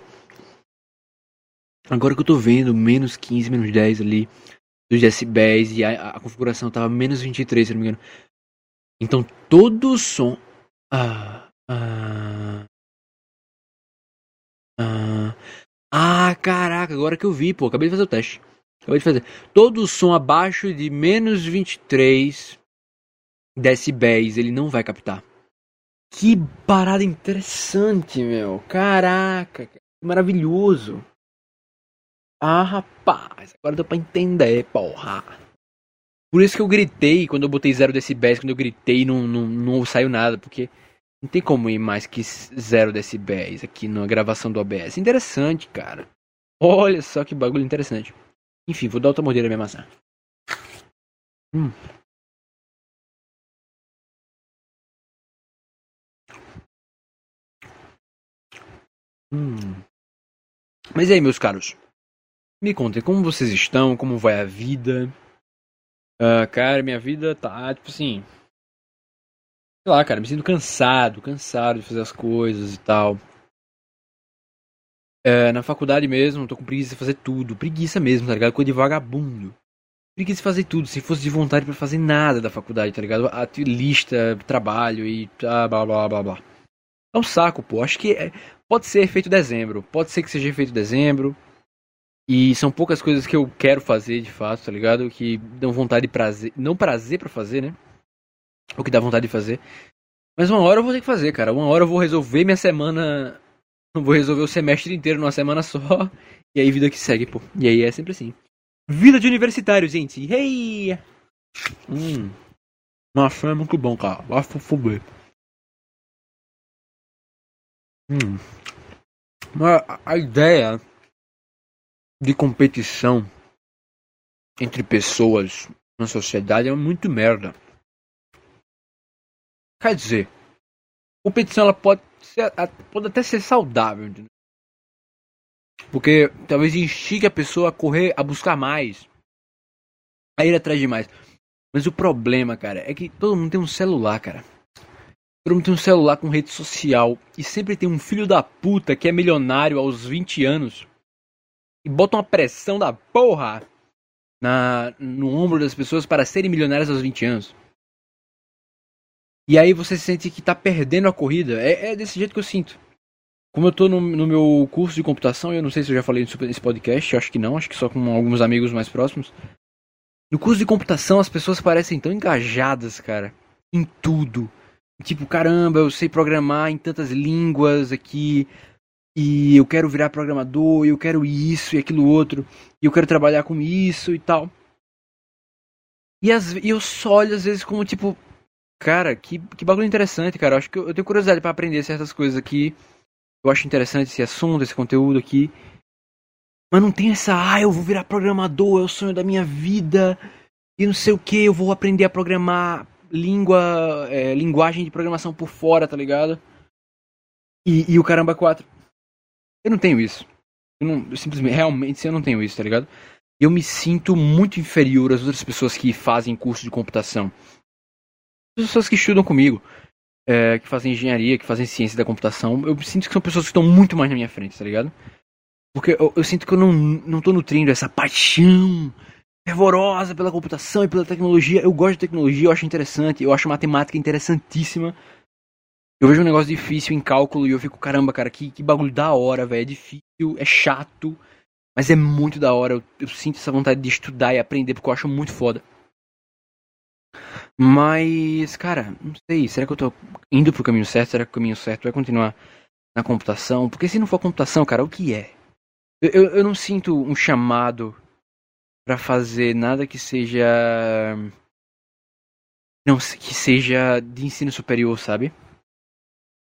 [SPEAKER 1] Agora que eu tô vendo, menos 15, menos 10 ali dos decibéis e a, a configuração tava menos 23, se não me engano. Então todo o som. Ah, ah, ah, ah, caraca, agora que eu vi, pô, acabei de fazer o teste. Acabei de fazer. Todo o som abaixo de menos 23 decibéis ele não vai captar. Que parada interessante, meu. Caraca, que maravilhoso. Ah, rapaz, agora deu pra entender, porra. Por isso que eu gritei quando eu botei 0 decibéis, quando eu gritei não, não, não saiu nada, porque não tem como ir mais que 0 decibéis aqui na gravação do OBS. Interessante, cara. Olha só que bagulho interessante. Enfim, vou dar outra mordida na minha maçã. Hum. Hum. Mas e aí, meus caros? Me contem como vocês estão, como vai a vida. Uh, cara, minha vida tá, tipo assim, sei lá, cara, me sinto cansado, cansado de fazer as coisas e tal. É, na faculdade mesmo, tô com preguiça de fazer tudo. Preguiça mesmo, tá ligado? Coisa de vagabundo. Preguiça de fazer tudo, se fosse de vontade para fazer nada da faculdade, tá ligado? A lista, trabalho e blá blá blá blá blá. É um saco, pô. Acho que é, pode ser feito dezembro. Pode ser que seja feito dezembro. E são poucas coisas que eu quero fazer de fato, tá ligado? Que dão vontade de prazer. Não prazer para fazer, né? o que dá vontade de fazer. Mas uma hora eu vou ter que fazer, cara. Uma hora eu vou resolver minha semana. Vou resolver o semestre inteiro numa semana só. E aí vida que segue, pô. E aí é sempre assim. Vida de universitário, gente. Hey! Hum. Maçã é muito bom, cara. Vai fuder. Hum. A ideia de competição entre pessoas na sociedade é muito merda. Quer dizer, competição ela pode, ser, pode até ser saudável. Porque talvez instigue a pessoa a correr, a buscar mais. A ir atrás de mais. Mas o problema, cara, é que todo mundo tem um celular, cara. Mundo tem um celular com rede social. E sempre tem um filho da puta que é milionário aos 20 anos. E bota uma pressão da porra na, no ombro das pessoas para serem milionárias aos 20 anos. E aí você sente que tá perdendo a corrida. É, é desse jeito que eu sinto. Como eu tô no, no, meu curso de computação, eu não sei se eu já falei nesse podcast, acho que não, acho que só com alguns amigos mais próximos. No curso de computação as pessoas parecem tão engajadas, cara, em tudo. Tipo, caramba, eu sei programar em tantas línguas aqui, e eu quero virar programador, e eu quero isso e aquilo outro, e eu quero trabalhar com isso e tal. E, as, e eu só olho às vezes como tipo, Cara, que, que bagulho interessante, cara. Eu acho que eu, eu tenho curiosidade para aprender certas coisas aqui. Eu acho interessante esse assunto, esse conteúdo aqui. Mas não tem essa, ah, eu vou virar programador, é o sonho da minha vida. E não sei o que, eu vou aprender a programar língua, é, linguagem de programação por fora, tá ligado? E, e o caramba 4. Eu não tenho isso. Eu, não, eu simplesmente, realmente, eu não tenho isso, tá ligado? Eu me sinto muito inferior às outras pessoas que fazem curso de computação. As pessoas que estudam comigo, é, que fazem engenharia, que fazem ciência da computação, eu sinto que são pessoas que estão muito mais na minha frente, tá ligado? Porque eu, eu sinto que eu não, não tô nutrindo essa paixão fervorosa pela computação e pela tecnologia. Eu gosto de tecnologia, eu acho interessante, eu acho matemática interessantíssima. Eu vejo um negócio difícil em cálculo e eu fico, caramba, cara, que, que bagulho da hora, velho. É difícil, é chato, mas é muito da hora. Eu, eu, sinto essa vontade de estudar e aprender porque eu acho muito foda. Mas, cara, não sei, será que eu tô indo pro caminho certo? Será que o caminho certo vai continuar na computação? Porque se não for computação, cara, o que é? Eu, eu, eu não sinto um chamado para fazer nada que seja. Não, que seja de ensino superior, sabe?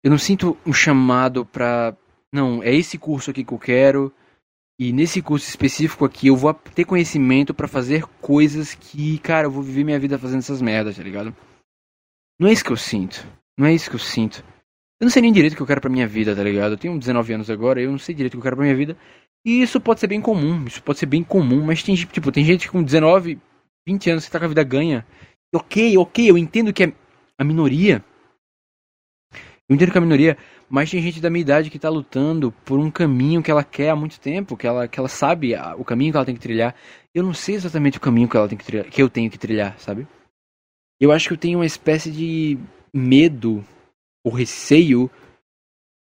[SPEAKER 1] Eu não sinto um chamado pra. Não, é esse curso aqui que eu quero. E nesse curso específico aqui eu vou ter conhecimento para fazer coisas que, cara, eu vou viver minha vida fazendo essas merdas, tá ligado? Não é isso que eu sinto. Não é isso que eu sinto. Eu não sei nem direito o que eu quero pra minha vida, tá ligado? Eu tenho 19 anos agora, eu não sei direito o que eu quero pra minha vida. E isso pode ser bem comum, isso pode ser bem comum, mas tem, tipo, tem gente com 19, 20 anos que tá com a vida ganha. Ok, ok, eu entendo que é a minoria. Eu entendo que é a minoria, mas tem gente da minha idade que tá lutando por um caminho que ela quer há muito tempo, que ela, que ela sabe o caminho que ela tem que trilhar. Eu não sei exatamente o caminho que ela tem que trilhar, que eu tenho que trilhar, sabe? Eu acho que eu tenho uma espécie de medo ou receio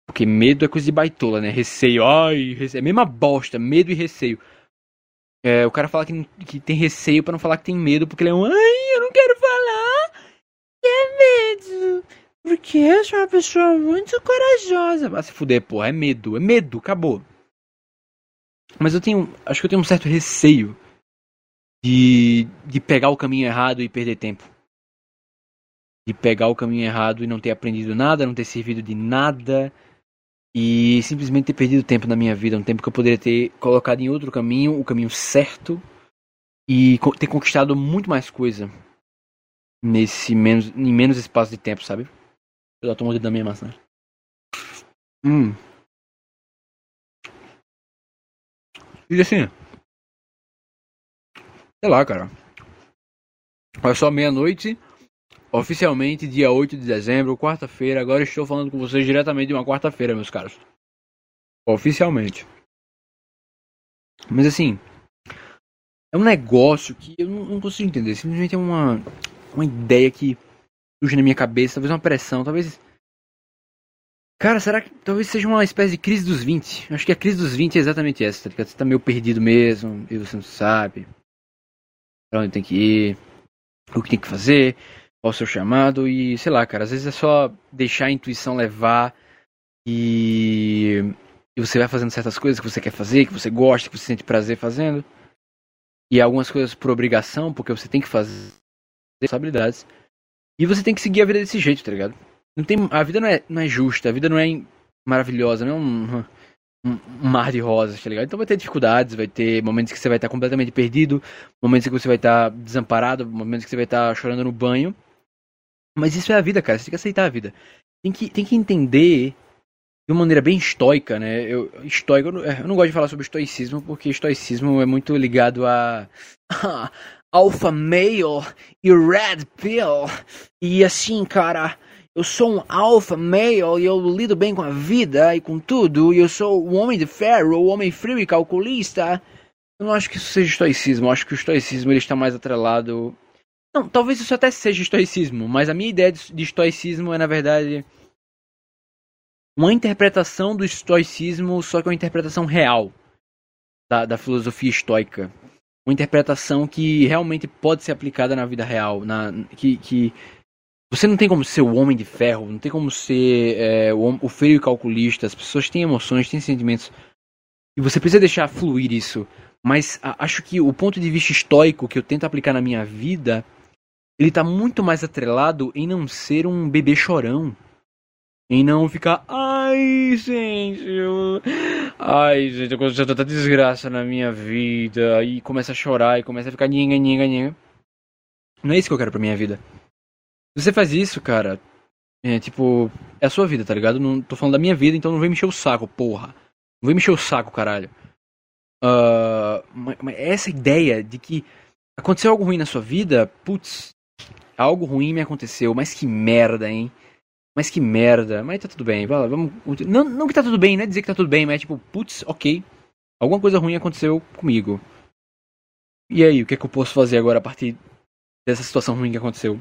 [SPEAKER 1] porque medo é coisa de baitola, né? Receio, ai, receio. é a mesma bosta, medo e receio. É, o cara fala que, que tem receio para não falar que tem medo, porque ele é um, ai, eu não quero falar que é medo. Porque eu sou uma pessoa muito corajosa. Vai se fuder, porra, é medo, é medo, acabou. Mas eu tenho, acho que eu tenho um certo receio de, de pegar o caminho errado e perder tempo. De pegar o caminho errado e não ter aprendido nada, não ter servido de nada e simplesmente ter perdido tempo na minha vida, um tempo que eu poderia ter colocado em outro caminho, o caminho certo, e ter conquistado muito mais coisa nesse menos, em menos espaço de tempo, sabe? Eu tô mordendo da minha maçã. Hum. E assim. Sei lá, cara. É só meia-noite Oficialmente, dia 8 de dezembro, quarta-feira. Agora estou falando com vocês diretamente de uma quarta-feira, meus caros. Oficialmente. Mas assim, é um negócio que eu não, consigo entender. Simplesmente é uma, uma ideia que surge na minha cabeça, talvez uma pressão, talvez. Cara, será que talvez seja uma espécie de crise dos 20? Acho que a crise dos 20 é exatamente essa, tá ligado? Você tá meio perdido mesmo, e você não sabe pra onde tem que ir, o que tem que fazer ao seu chamado e sei lá, cara, às vezes é só deixar a intuição levar e, e você vai fazendo certas coisas que você quer fazer, que você gosta, que você sente prazer fazendo. E algumas coisas por obrigação, porque você tem que fazer responsabilidades. E você tem que seguir a vida desse jeito, tá ligado? Não tem, a vida não é, não é justa, a vida não é maravilhosa, não é um, um, um mar de rosas, tá ligado? Então vai ter dificuldades, vai ter momentos que você vai estar completamente perdido, momentos que você vai estar desamparado, momentos que você vai estar chorando no banho. Mas isso é a vida, cara. Você tem que aceitar a vida. Tem que, tem que entender de uma maneira bem estoica, né? Eu, estoico, eu não, não gosto de falar sobre estoicismo, porque estoicismo é muito ligado a. alpha male e red pill. E assim, cara, eu sou um alpha male e eu lido bem com a vida e com tudo. E eu sou o homem de ferro, o homem frio e calculista. Eu não acho que isso seja estoicismo. Eu acho que o estoicismo ele está mais atrelado não, talvez isso até seja estoicismo, mas a minha ideia de estoicismo é, na verdade, uma interpretação do estoicismo, só que uma interpretação real da, da filosofia estoica. Uma interpretação que realmente pode ser aplicada na vida real. Na, que, que você não tem como ser o homem de ferro, não tem como ser é, o, o calculista. As pessoas têm emoções, têm sentimentos. E você precisa deixar fluir isso. Mas a, acho que o ponto de vista estoico que eu tento aplicar na minha vida ele tá muito mais atrelado em não ser um bebê chorão. Em não ficar, ai, gente, eu... ai, gente, eu tanta desgraça na minha vida. E começa a chorar e começa a ficar ninga, ninga, ninga. Não é isso que eu quero pra minha vida. Se você faz isso, cara, é tipo, é a sua vida, tá ligado? Não tô falando da minha vida, então não vem me encher o saco, porra. Não vem me encher o saco, caralho. Uh, essa ideia de que aconteceu algo ruim na sua vida, putz, algo ruim me aconteceu, mas que merda, hein? Mas que merda, mas tá tudo bem, vamos. Não, não que tá tudo bem, não é dizer que tá tudo bem, mas é tipo, putz, ok, alguma coisa ruim aconteceu comigo. E aí, o que é que eu posso fazer agora a partir dessa situação ruim que aconteceu?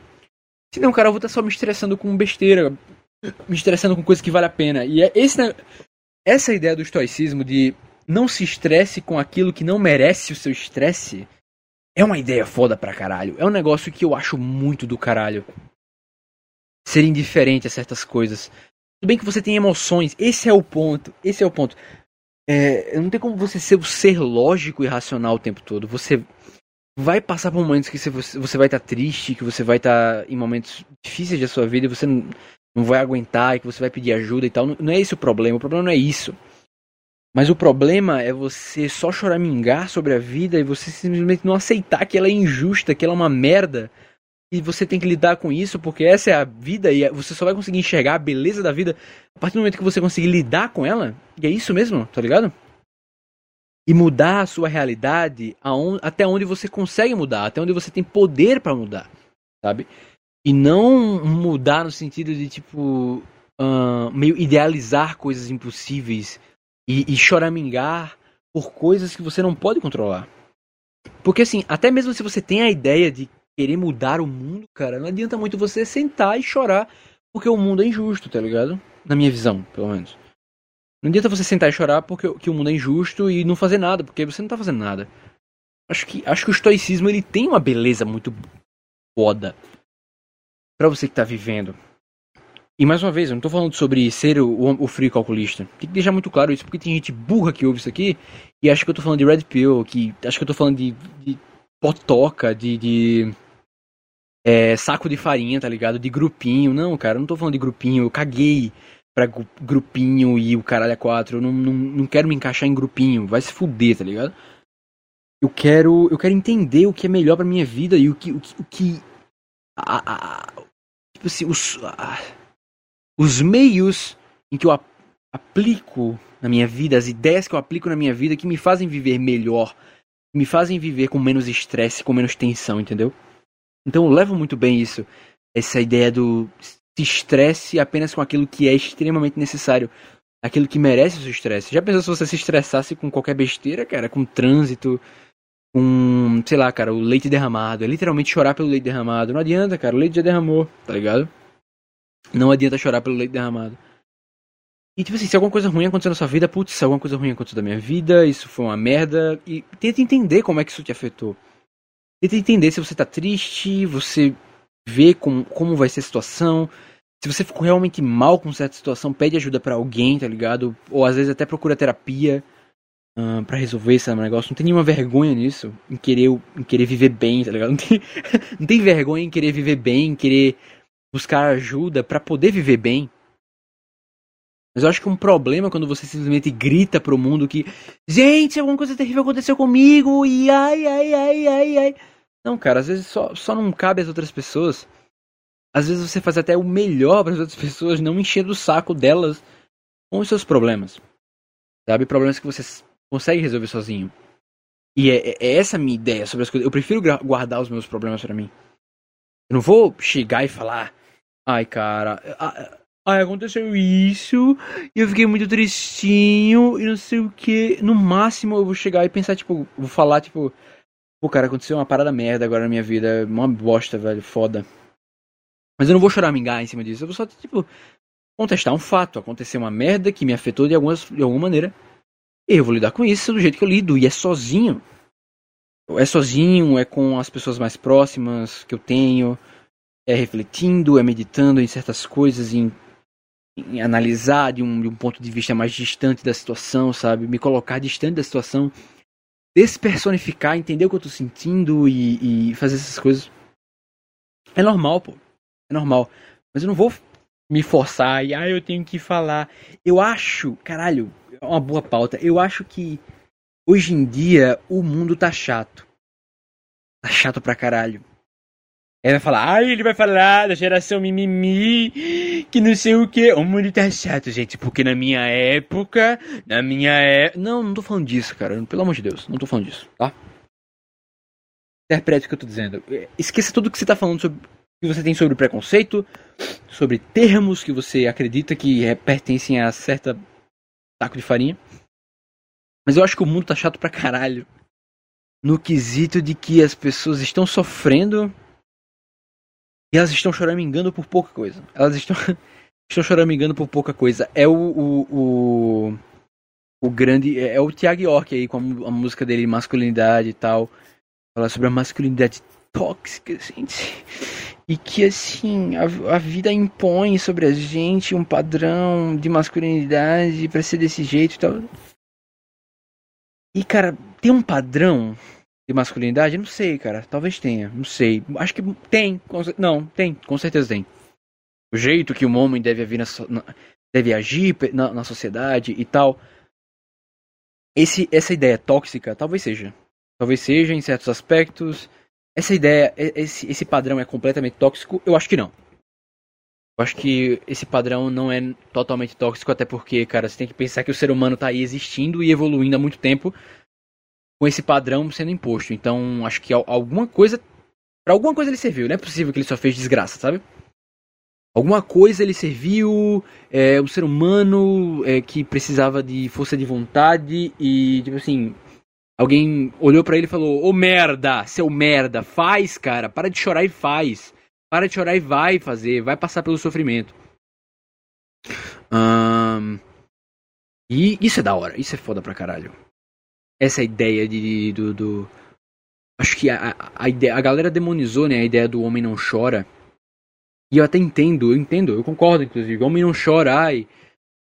[SPEAKER 1] Se não, cara, eu vou estar só me estressando com besteira, me estressando com coisa que vale a pena. E é esse, essa ideia do estoicismo de não se estresse com aquilo que não merece o seu estresse é uma ideia foda pra caralho. É um negócio que eu acho muito do caralho. Ser indiferente a certas coisas. Tudo bem que você tem emoções, esse é o ponto. Esse é o ponto. É, não tem como você ser o ser lógico e racional o tempo todo. Você vai passar por momentos que você, você vai estar tá triste, que você vai estar tá em momentos difíceis da sua vida e você não, não vai aguentar, e que você vai pedir ajuda e tal. Não, não é esse o problema. O problema não é isso. Mas o problema é você só choramingar sobre a vida e você simplesmente não aceitar que ela é injusta, que ela é uma merda. E você tem que lidar com isso porque essa é a vida e você só vai conseguir enxergar a beleza da vida a partir do momento que você conseguir lidar com ela. E é isso mesmo, tá ligado? E mudar a sua realidade até onde você consegue mudar, até onde você tem poder para mudar, sabe? E não mudar no sentido de, tipo, uh, meio idealizar coisas impossíveis e, e choramingar por coisas que você não pode controlar. Porque assim, até mesmo se você tem a ideia de querer mudar o mundo, cara, não adianta muito você sentar e chorar porque o mundo é injusto, tá ligado? Na minha visão, pelo menos. Não adianta você sentar e chorar porque que o mundo é injusto e não fazer nada, porque você não tá fazendo nada. Acho que, acho que o estoicismo ele tem uma beleza muito foda para você que tá vivendo. E mais uma vez, eu não tô falando sobre ser o, o, frio calculista. Tem que deixar muito claro isso, porque tem gente burra que ouve isso aqui e acha que eu tô falando de Red Pill, que acha que eu tô falando de, de potoca, de, de é, saco de farinha, tá ligado? De grupinho. Não, cara, eu não tô falando de grupinho, eu caguei pra grupinho e o caralho é quatro. Eu não, não, não quero me encaixar em grupinho, vai se fuder, tá ligado? Eu quero, eu quero entender o que é melhor pra minha vida e o que, o que, o que a, a, tipo assim, os, a, os meios em que eu aplico na minha vida, as ideias que eu aplico na minha vida que me fazem viver melhor, me fazem viver com menos estresse, com menos tensão, entendeu? Então eu levo muito bem isso, essa ideia do se estresse apenas com aquilo que é extremamente necessário, aquilo que merece o seu estresse. Já pensou se você se estressasse com qualquer besteira, cara, com trânsito, com, sei lá, cara, o leite derramado, é literalmente chorar pelo leite derramado. Não adianta, cara, o leite já derramou, tá ligado? Não adianta chorar pelo leite derramado. E tipo assim, se alguma coisa ruim aconteceu na sua vida, putz, se alguma coisa ruim aconteceu na minha vida, isso foi uma merda. E tenta entender como é que isso te afetou. Tenta entender se você tá triste, você vê como, como vai ser a situação. Se você ficou realmente mal com certa situação, pede ajuda para alguém, tá ligado? Ou às vezes até procura terapia uh, para resolver esse negócio. Não tem nenhuma vergonha nisso, em querer, em querer viver bem, tá ligado? Não tem, não tem vergonha em querer viver bem, em querer buscar ajuda para poder viver bem. Mas eu acho que um problema é quando você simplesmente grita pro mundo que, gente, alguma coisa terrível aconteceu comigo e ai, ai, ai, ai, ai. Não, cara, às vezes só, só não cabe às outras pessoas. Às vezes você faz até o melhor para as outras pessoas, não enchendo o saco delas com os seus problemas. Sabe? Problemas que você consegue resolver sozinho. E é, é essa a minha ideia sobre as coisas. Eu prefiro guardar os meus problemas para mim. Eu não vou chegar e falar, Ai, cara. Ai, aconteceu isso. E eu fiquei muito tristinho. E não sei o que. No máximo eu vou chegar e pensar, tipo, vou falar, tipo. Pô, cara, aconteceu uma parada merda agora na minha vida. Uma bosta, velho. Foda. Mas eu não vou choramingar em cima disso. Eu vou só, tipo, contestar um fato. Aconteceu uma merda que me afetou de, algumas, de alguma maneira. E eu vou lidar com isso do jeito que eu lido. E é sozinho. É sozinho, é com as pessoas mais próximas que eu tenho é refletindo, é meditando em certas coisas, em, em analisar de um, de um, ponto de vista mais distante da situação, sabe? Me colocar distante da situação, despersonificar, entender o que eu tô sentindo e, e fazer essas coisas. É normal, pô. É normal. Mas eu não vou me forçar e, ah, eu tenho que falar. Eu acho, caralho, é uma boa pauta. Eu acho que hoje em dia o mundo tá chato. Tá chato pra caralho. Ele vai falar, ai, ele vai falar da geração mimimi, que não sei o que. O mundo tá chato, gente, porque na minha época, na minha época. Não, não tô falando disso, cara. Pelo amor de Deus, não tô falando disso, tá? Interprete o que eu tô dizendo. Esqueça tudo que você tá falando sobre. que você tem sobre preconceito, sobre termos que você acredita que é, pertencem a certa taco de farinha. Mas eu acho que o mundo tá chato pra caralho. No quesito de que as pessoas estão sofrendo e elas estão choramingando por pouca coisa. Elas estão, estão choramingando por pouca coisa. É o, o, o, o grande. É, é o Tiago York aí com a, a, música dele, masculinidade e tal. Falar sobre a masculinidade tóxica, gente. E que assim, a, a vida impõe sobre a gente um padrão de masculinidade para ser desse jeito e tal. E cara, tem um padrão de masculinidade? Não sei, cara. Talvez tenha. Não sei. Acho que tem. Não, tem. Com certeza tem. O jeito que um homem deve, na, deve agir na, na sociedade e tal. Esse, essa ideia tóxica, talvez seja. Talvez seja em certos aspectos. Essa ideia, esse, esse padrão é completamente tóxico? Eu acho que não. Eu acho que esse padrão não é totalmente tóxico, até porque, cara, você tem que pensar que o ser humano tá aí existindo e evoluindo há muito tempo com esse padrão sendo imposto. Então, acho que alguma coisa. Pra alguma coisa ele serviu. Não é possível que ele só fez desgraça, sabe? Alguma coisa ele serviu. É, um ser humano é, que precisava de força de vontade e, tipo assim. Alguém olhou para ele e falou: Ô merda, seu merda, faz, cara, para de chorar e faz. Para de chorar e vai fazer, vai passar pelo sofrimento. Um, e isso é da hora, isso é foda pra caralho essa ideia de, do, do... acho que a, a, ideia, a galera demonizou, né, a ideia do homem não chora. E eu até entendo, eu entendo, eu concordo, inclusive. O homem não chora, ai.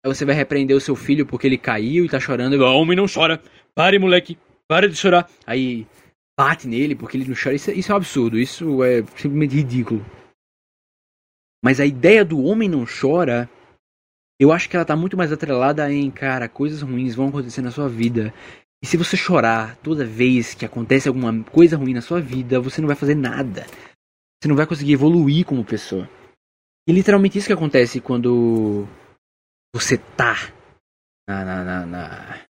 [SPEAKER 1] Aí você vai repreender o seu filho porque ele caiu e tá chorando. O homem não chora. Pare, moleque. Pare de chorar. Aí bate nele porque ele não chora. Isso, é, isso é um absurdo. Isso é simplesmente ridículo. Mas a ideia do homem não chora, eu acho que ela tá muito mais atrelada em, cara, coisas ruins vão acontecer na sua vida. E se você chorar toda vez que acontece alguma coisa ruim na sua vida, você não vai fazer nada. Você não vai conseguir evoluir como pessoa. E literalmente isso que acontece quando você tá na, na, na, na,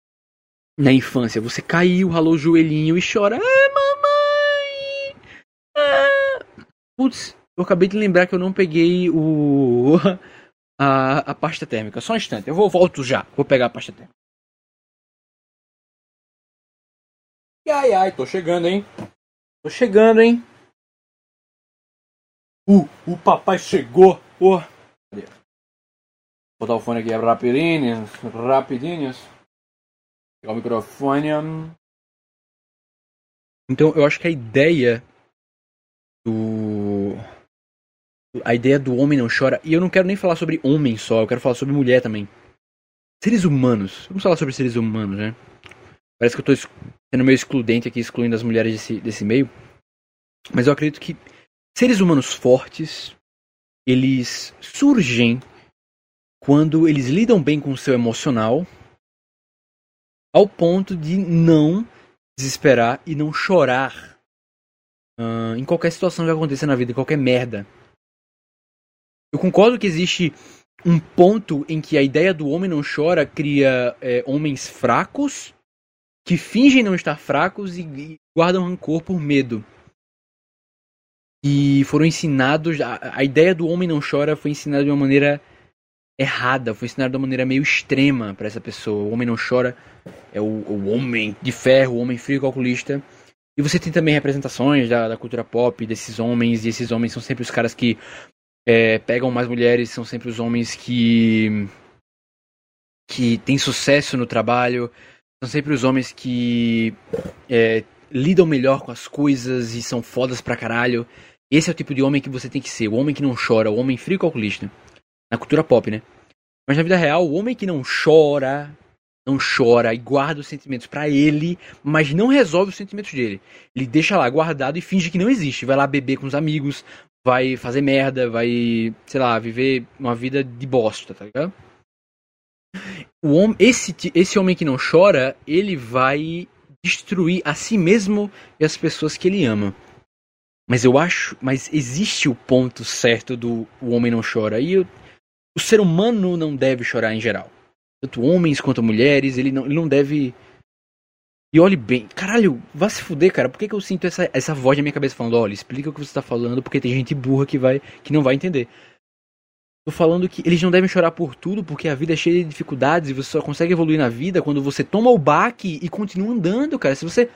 [SPEAKER 1] na infância. Você caiu, ralou o joelhinho e chora. Ah, mamãe! Ah. Putz, eu acabei de lembrar que eu não peguei o. A, a pasta térmica. Só um instante, eu vou volto já. Vou pegar a pasta térmica. Ai ai, tô chegando, hein? Tô chegando, hein? Uh, o papai chegou! Oh. Vou botar o fone aqui rapidinho, rapidinho. Pegar o microfone. Então, eu acho que a ideia do. A ideia do homem não chora. E eu não quero nem falar sobre homem só, eu quero falar sobre mulher também. Seres humanos. Vamos falar sobre seres humanos, né? Parece que eu tô sendo meio excludente aqui, excluindo as mulheres desse, desse meio. Mas eu acredito que seres humanos fortes, eles surgem quando eles lidam bem com o seu emocional, ao ponto de não desesperar e não chorar uh, em qualquer situação que aconteça na vida, qualquer merda. Eu concordo que existe um ponto em que a ideia do homem não chora cria é, homens fracos que fingem não estar fracos e, guardam rancor por medo. E foram ensinados. A, a, ideia do homem não chora foi ensinada de uma maneira errada, foi ensinada de uma maneira meio extrema para essa pessoa. O homem não chora é o, o, homem de ferro, o homem frio calculista. E você tem também representações da, da cultura pop desses homens, e esses homens são sempre os caras que é, pegam mais mulheres, são sempre os homens que. que têm sucesso no trabalho, são sempre os homens que é, lidam melhor com as coisas e são fodas pra caralho. Esse é o tipo de homem que você tem que ser. O homem que não chora, o homem frio calculista. Na cultura pop, né? Mas na vida real, o homem que não chora, não chora e guarda os sentimentos para ele, mas não resolve os sentimentos dele. Ele deixa lá guardado e finge que não existe. Vai lá beber com os amigos, vai fazer merda, vai, sei lá, viver uma vida de bosta, tá ligado? o homem, esse, esse homem que não chora, ele vai destruir a si mesmo e as pessoas que ele ama. Mas eu acho. Mas existe o ponto certo do o homem não chora. E eu, o ser humano não deve chorar em geral. Tanto homens quanto mulheres, ele não, ele não deve. E olhe bem. Caralho, vá se fuder, cara. Por que, que eu sinto essa, essa voz na minha cabeça falando, olha, explica o que você tá falando, porque tem gente burra que vai. que não vai entender. Tô falando que eles não devem chorar por tudo, porque a vida é cheia de dificuldades e você só consegue evoluir na vida quando você toma o baque e continua andando, cara. Se você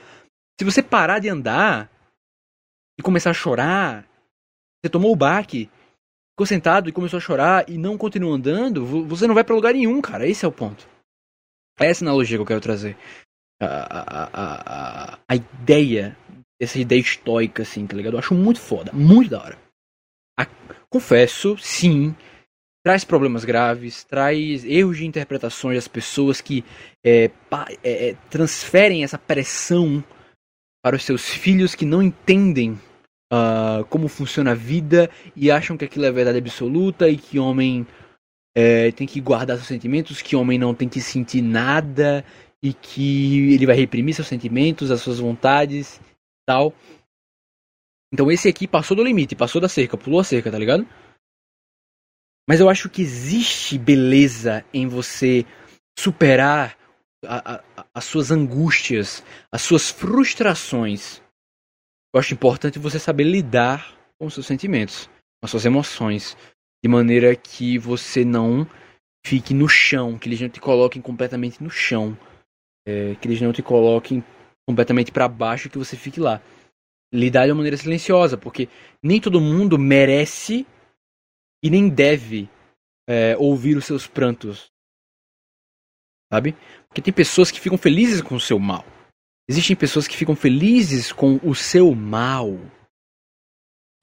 [SPEAKER 1] se você parar de andar e começar a chorar, você tomou o baque, ficou sentado e começou a chorar e não continua andando, você não vai para lugar nenhum, cara. Esse é o ponto. Essa analogia que eu quero trazer. A, a, a, a, ideia, essa ideia estoica, assim, tá ligado? Eu acho muito foda, muito da hora. confesso, sim, traz problemas graves, traz erros de interpretações das pessoas que é, é, é, transferem essa pressão para os seus filhos que não entendem uh, como funciona a vida e acham que aquilo é verdade absoluta e que homem é, tem que guardar seus sentimentos, que homem não tem que sentir nada e que ele vai reprimir seus sentimentos, as suas vontades tal. Então esse aqui passou do limite, passou da cerca, pulou a cerca, tá ligado? Mas eu acho que existe beleza em você superar a, a, as suas angústias, as suas frustrações. Eu acho importante você saber lidar com os seus sentimentos, com as suas emoções, de maneira que você não fique no chão, que eles não te coloquem completamente no chão, é, que eles não te coloquem completamente para baixo, que você fique lá. Lidar de uma maneira silenciosa, porque nem todo mundo merece e nem deve é, ouvir os seus prantos. Sabe? Porque tem pessoas que ficam felizes com o seu mal. Existem pessoas que ficam felizes com o seu mal.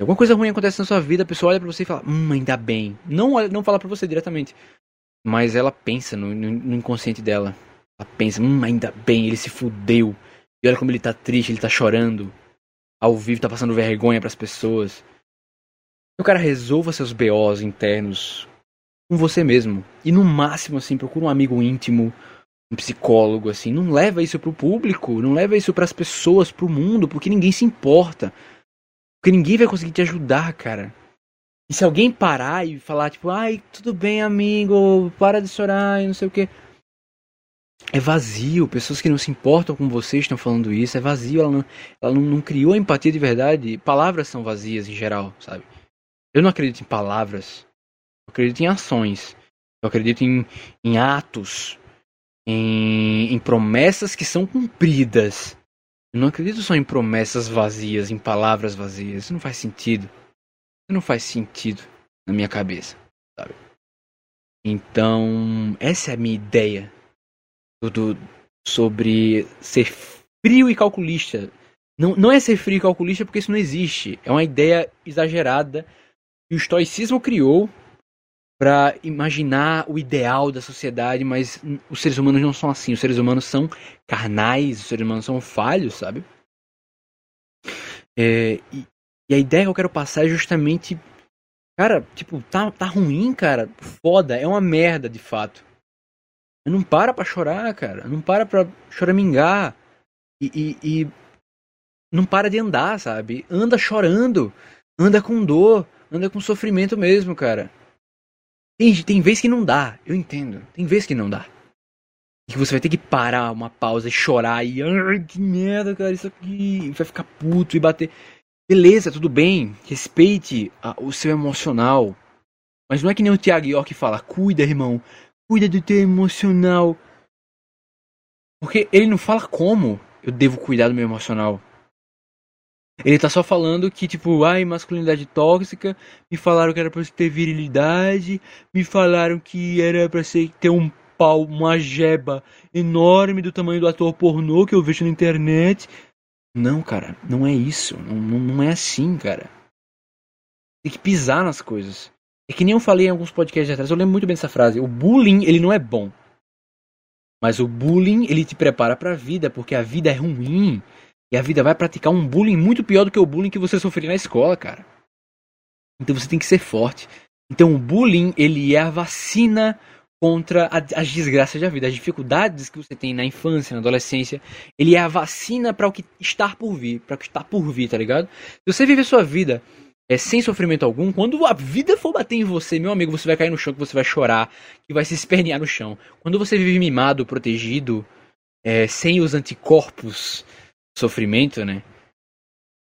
[SPEAKER 1] Alguma coisa ruim acontece na sua vida, a pessoa olha para você e fala, hum, ainda bem. Não, não fala para você diretamente. Mas ela pensa no, no, no, inconsciente dela. Ela pensa, hum, ainda bem, ele se fudeu. E olha como ele tá triste, ele tá chorando. Ao vivo, tá passando vergonha para as pessoas. O cara resolva seus BOs internos com você mesmo. E no máximo, assim, procura um amigo íntimo, psicólogo, assim. Não leva isso pro público, não leva isso para as pessoas, pro mundo, porque ninguém se importa. Porque ninguém vai conseguir te ajudar, cara. E se alguém parar e falar, tipo, ai, tudo bem, amigo, para de chorar e não sei o que. É vazio, pessoas que não se importam com você estão falando isso, é vazio, ela não, ela não, não criou a empatia de verdade. Palavras são vazias em geral, sabe? Eu não acredito em palavras. Eu acredito em ações. Eu acredito em, em atos. Em, em promessas que são cumpridas. Eu não acredito só em promessas vazias, em palavras vazias. Isso não faz sentido. Isso não faz sentido na minha cabeça, sabe? Então, essa é a minha ideia do, sobre ser frio e calculista. Não, não é ser frio e calculista porque isso não existe. É uma ideia exagerada que o estoicismo criou para imaginar o ideal da sociedade, mas os seres humanos não são assim. Os seres humanos são carnais, os seres humanos são falhos, sabe? É, e, e, a ideia que eu quero passar é justamente. Cara, tipo, tá, tá ruim, cara. Foda, é uma merda de fato. Não para pra chorar, cara. Não para pra choramingar. E, e, e não para de andar, sabe? Anda chorando. Anda com dor anda com sofrimento mesmo, cara. Tem, tem vez que não dá, eu entendo. Tem vez que não dá. E que você vai ter que parar uma pausa e chorar e. Ai, que merda, cara, isso aqui. Vai ficar puto e bater. Beleza, tudo bem. Respeite a, o seu emocional. Mas não é que nem o Thiago York fala: cuida, irmão. Cuida do teu emocional. Porque ele não fala como eu devo cuidar do meu emocional. Ele tá só falando que, tipo, ai, masculinidade tóxica, me falaram que era pra ter virilidade, me falaram que era pra ser, ter um pau, uma jeba enorme do tamanho do ator pornô que eu vejo na internet. Não, cara, não é isso. Não, não, não é assim, cara. Tem que pisar nas coisas. É que nem eu falei em alguns podcasts atrás, eu lembro muito bem dessa frase. O bullying, ele não é bom. Mas o bullying, ele te prepara pra vida, porque a vida é ruim. E a vida vai praticar um bullying muito pior do que o bullying que você sofreu na escola, cara. Então você tem que ser forte. Então o bullying, ele é a vacina contra as desgraças da vida, as dificuldades que você tem na infância, na adolescência. Ele é a vacina para o que está por vir, para o que está por vir, tá ligado? Se você viver sua vida é, sem sofrimento algum, quando a vida for bater em você, meu amigo, você vai cair no chão, que você vai chorar, que vai se espernear no chão. Quando você vive mimado, protegido, é, sem os anticorpos sofrimento, né?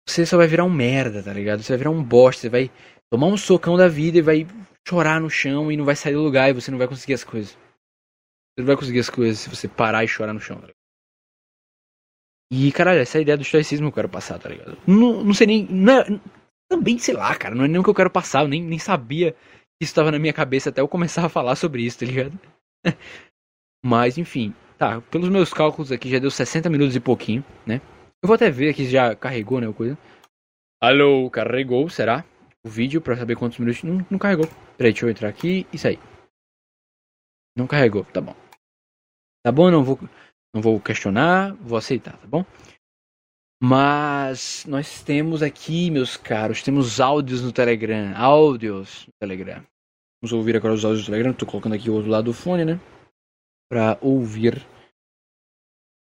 [SPEAKER 1] Você só vai virar um merda, tá ligado? Você vai virar um bosta, você vai tomar um socão da vida e vai chorar no chão e não vai sair do lugar e você não vai conseguir as coisas. Você não vai conseguir as coisas se você parar e chorar no chão, tá ligado? E, caralho, essa é a ideia do estoicismo que eu quero passar, tá ligado? Não, não sei nem. Não é, também, sei lá, cara, não é nem o que eu quero passar, eu nem, nem sabia que isso estava na minha cabeça até eu começar a falar sobre isso, tá ligado? Mas, enfim, Tá, pelos meus cálculos aqui já deu 60 minutos e pouquinho, né? Eu vou até ver aqui se já carregou, né, coisa. Alô, carregou, será? O vídeo pra saber quantos minutos. Não, não carregou. Peraí, deixa eu entrar aqui e sair. Não carregou, tá bom. Tá bom, não vou, não vou questionar, vou aceitar, tá bom? Mas nós temos aqui, meus caros, temos áudios no Telegram. Áudios no Telegram. Vamos ouvir agora os áudios do Telegram. Tô colocando aqui o outro lado do fone, né? Pra ouvir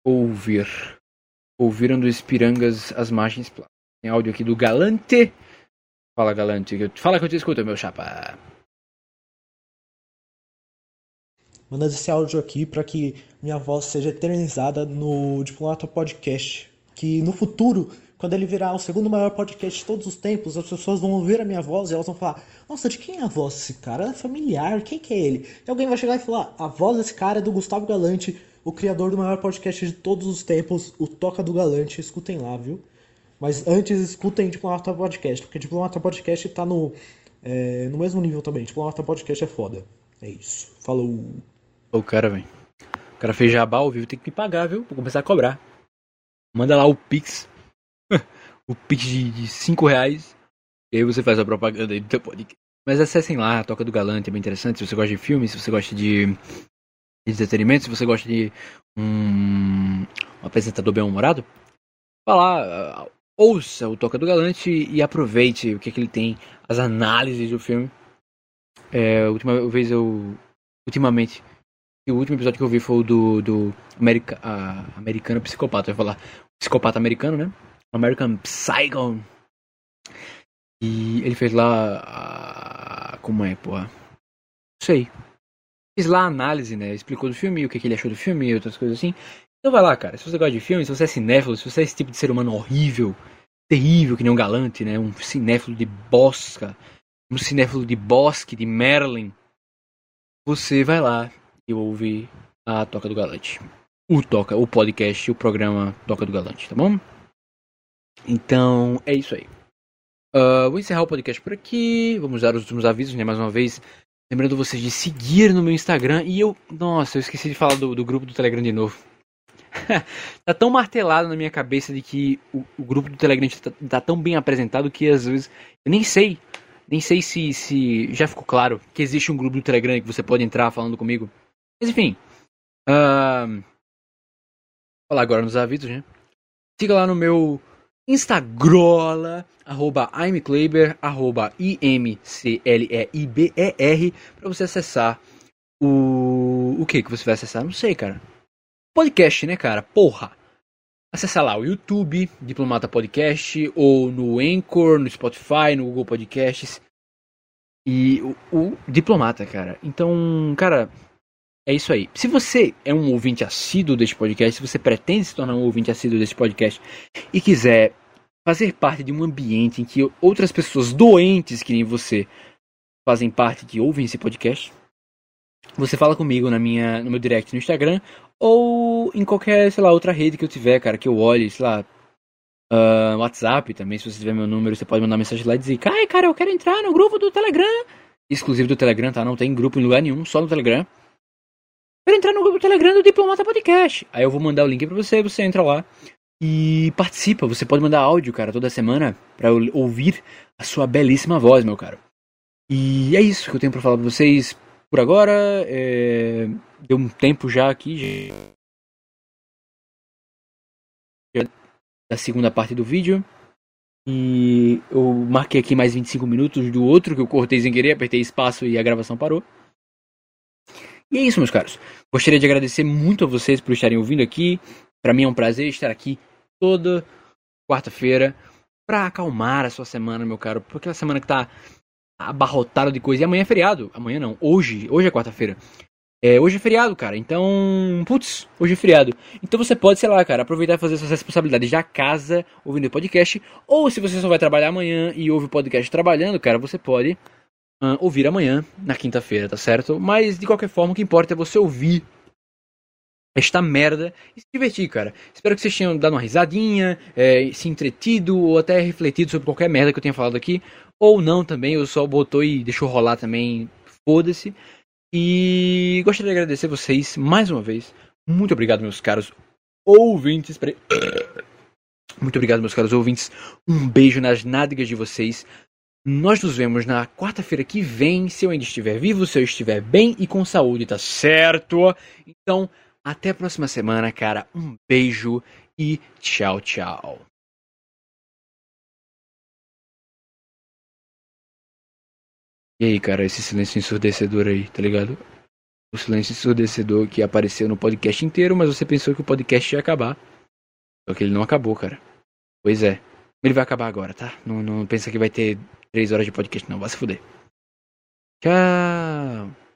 [SPEAKER 1] ouvir. Ouviram do Espirangas as margens planas. Tem áudio aqui do Galante. Fala, Galante. Fala que eu te escuto, meu chapa.
[SPEAKER 2] Mandando esse áudio aqui para que minha voz seja eternizada no Diplomata Podcast. Que no futuro, quando ele virar o segundo maior podcast de todos os tempos, as pessoas vão ouvir a minha voz e elas vão falar: Nossa, de quem é a voz desse cara? É familiar, quem que é ele? E alguém vai chegar e falar: A voz desse cara é do Gustavo Galante o criador do maior podcast de todos os tempos, o Toca do Galante. Escutem lá, viu? Mas antes, escutem Diplomata Podcast, porque Diplomata Podcast tá no, é, no mesmo nível também. Diplomata Podcast é foda. É isso. Falou.
[SPEAKER 1] O cara, velho. O cara fez jabá ao vivo, tem que me pagar, viu? Vou começar a cobrar. Manda lá o Pix. o Pix de 5 reais. E aí você faz a propaganda aí do teu podcast. Mas acessem lá, Toca do Galante, é bem interessante. Se você gosta de filmes, se você gosta de entretenimento, se você gosta de um, um apresentador bem-humorado, vá lá, uh, ouça o Toca do Galante e aproveite o que, é que ele tem, as análises do filme. É, última vez eu. Ultimamente, o último episódio que eu vi foi o do, do America, uh, Americano Psicopata. Eu ia falar Psicopata Americano, né? American Psycho. E ele fez lá. Uh, como é, porra? Não sei fez lá a análise, né? Explicou do filme, o que, que ele achou do filme e outras coisas assim. Então vai lá, cara. Se você gosta de filme, se você é cinéfilo, se você é esse tipo de ser humano horrível, terrível, que nem um galante, né? Um cinéfilo de bosca, um cinéfilo de bosque, de Merlin, você vai lá e ouve a Toca do Galante. O Toca, o podcast, o programa Toca do Galante, tá bom? Então, é isso aí. Uh, vou encerrar o podcast por aqui. Vamos dar os últimos avisos, né? Mais uma vez, Lembrando vocês de seguir no meu Instagram. E eu. Nossa, eu esqueci de falar do, do grupo do Telegram de novo. tá tão martelado na minha cabeça de que o, o grupo do Telegram tá, tá, tão bem apresentado que às vezes. Eu nem sei. Nem sei se, se já ficou claro que existe um grupo do Telegram que você pode entrar falando comigo. Mas enfim. Uh, falar agora nos avisos, né? Siga lá no meu Instagrola, arroba imkleiber, arroba I-M-C-L-E-I-B-E-R, pra você acessar o... O que que você vai acessar? Não sei, cara. Podcast, né, cara? Porra! Acessar lá o YouTube, Diplomata Podcast, ou no Anchor, no Spotify, no Google Podcasts. E o, o Diplomata, cara. Então, cara, é isso aí. Se você é um ouvinte assíduo deste podcast, se você pretende se tornar um ouvinte assíduo deste podcast e quiser fazer parte de um ambiente em que outras pessoas doentes que nem você fazem parte, que ouvem esse podcast, você fala comigo na minha, no meu direct no Instagram ou em qualquer, sei lá, outra rede que eu tiver, cara, que eu olhe, sei lá, uh, WhatsApp também, se você tiver meu número, você pode mandar mensagem lá e dizer, ai, cara, eu quero entrar no grupo do Telegram, exclusivo do Telegram, tá? Não tem grupo em lugar nenhum, só no Telegram para entrar no grupo Telegram do Diplomata Podcast. Aí eu vou mandar o link para você, você entra lá e participa. Você pode mandar áudio, cara, toda semana para eu ouvir a sua belíssima voz, meu caro. E é isso que eu tenho para falar para vocês por agora. É... Deu um tempo já aqui da segunda parte do vídeo. E eu marquei aqui mais 25 minutos do outro que eu cortei sem querer, apertei espaço e a gravação parou. E é isso, meus caros. Gostaria de agradecer muito a vocês por estarem ouvindo aqui. Para mim é um prazer estar aqui toda quarta-feira para acalmar a sua semana, meu caro. Porque é uma semana que tá abarrotada de coisa. E amanhã é feriado. Amanhã não, hoje. Hoje é quarta-feira. É, hoje é feriado, cara. Então, putz, hoje é feriado. Então você pode, sei lá, cara, aproveitar e fazer suas responsabilidades da casa ouvindo o podcast. Ou se você só vai trabalhar amanhã e ouve o podcast trabalhando, cara, você pode ouvir amanhã, na quinta-feira, tá certo? Mas de qualquer forma, o que importa é você ouvir esta merda e se divertir, cara. Espero que vocês tenham dado uma risadinha, é, se entretido ou até refletido sobre qualquer merda que eu tenha falado aqui. Ou não também, eu só botou e deixou rolar também. Foda-se. E gostaria de agradecer vocês mais uma vez. Muito obrigado, meus caros ouvintes. Muito obrigado, meus caros ouvintes. Um beijo nas nádegas de vocês. Nós nos vemos na quarta-feira que vem, se eu ainda estiver vivo, se eu estiver bem e com saúde, tá certo? Então, até a próxima semana, cara. Um beijo e tchau, tchau. E aí, cara, esse silêncio ensurdecedor aí, tá ligado? O silêncio ensurdecedor que apareceu no podcast inteiro, mas você pensou que o podcast ia acabar. Só que ele não acabou, cara. Pois é. Ele vai acabar agora, tá? Não, não pensa que vai ter Três horas de podcast não, vai se fuder. Tchau.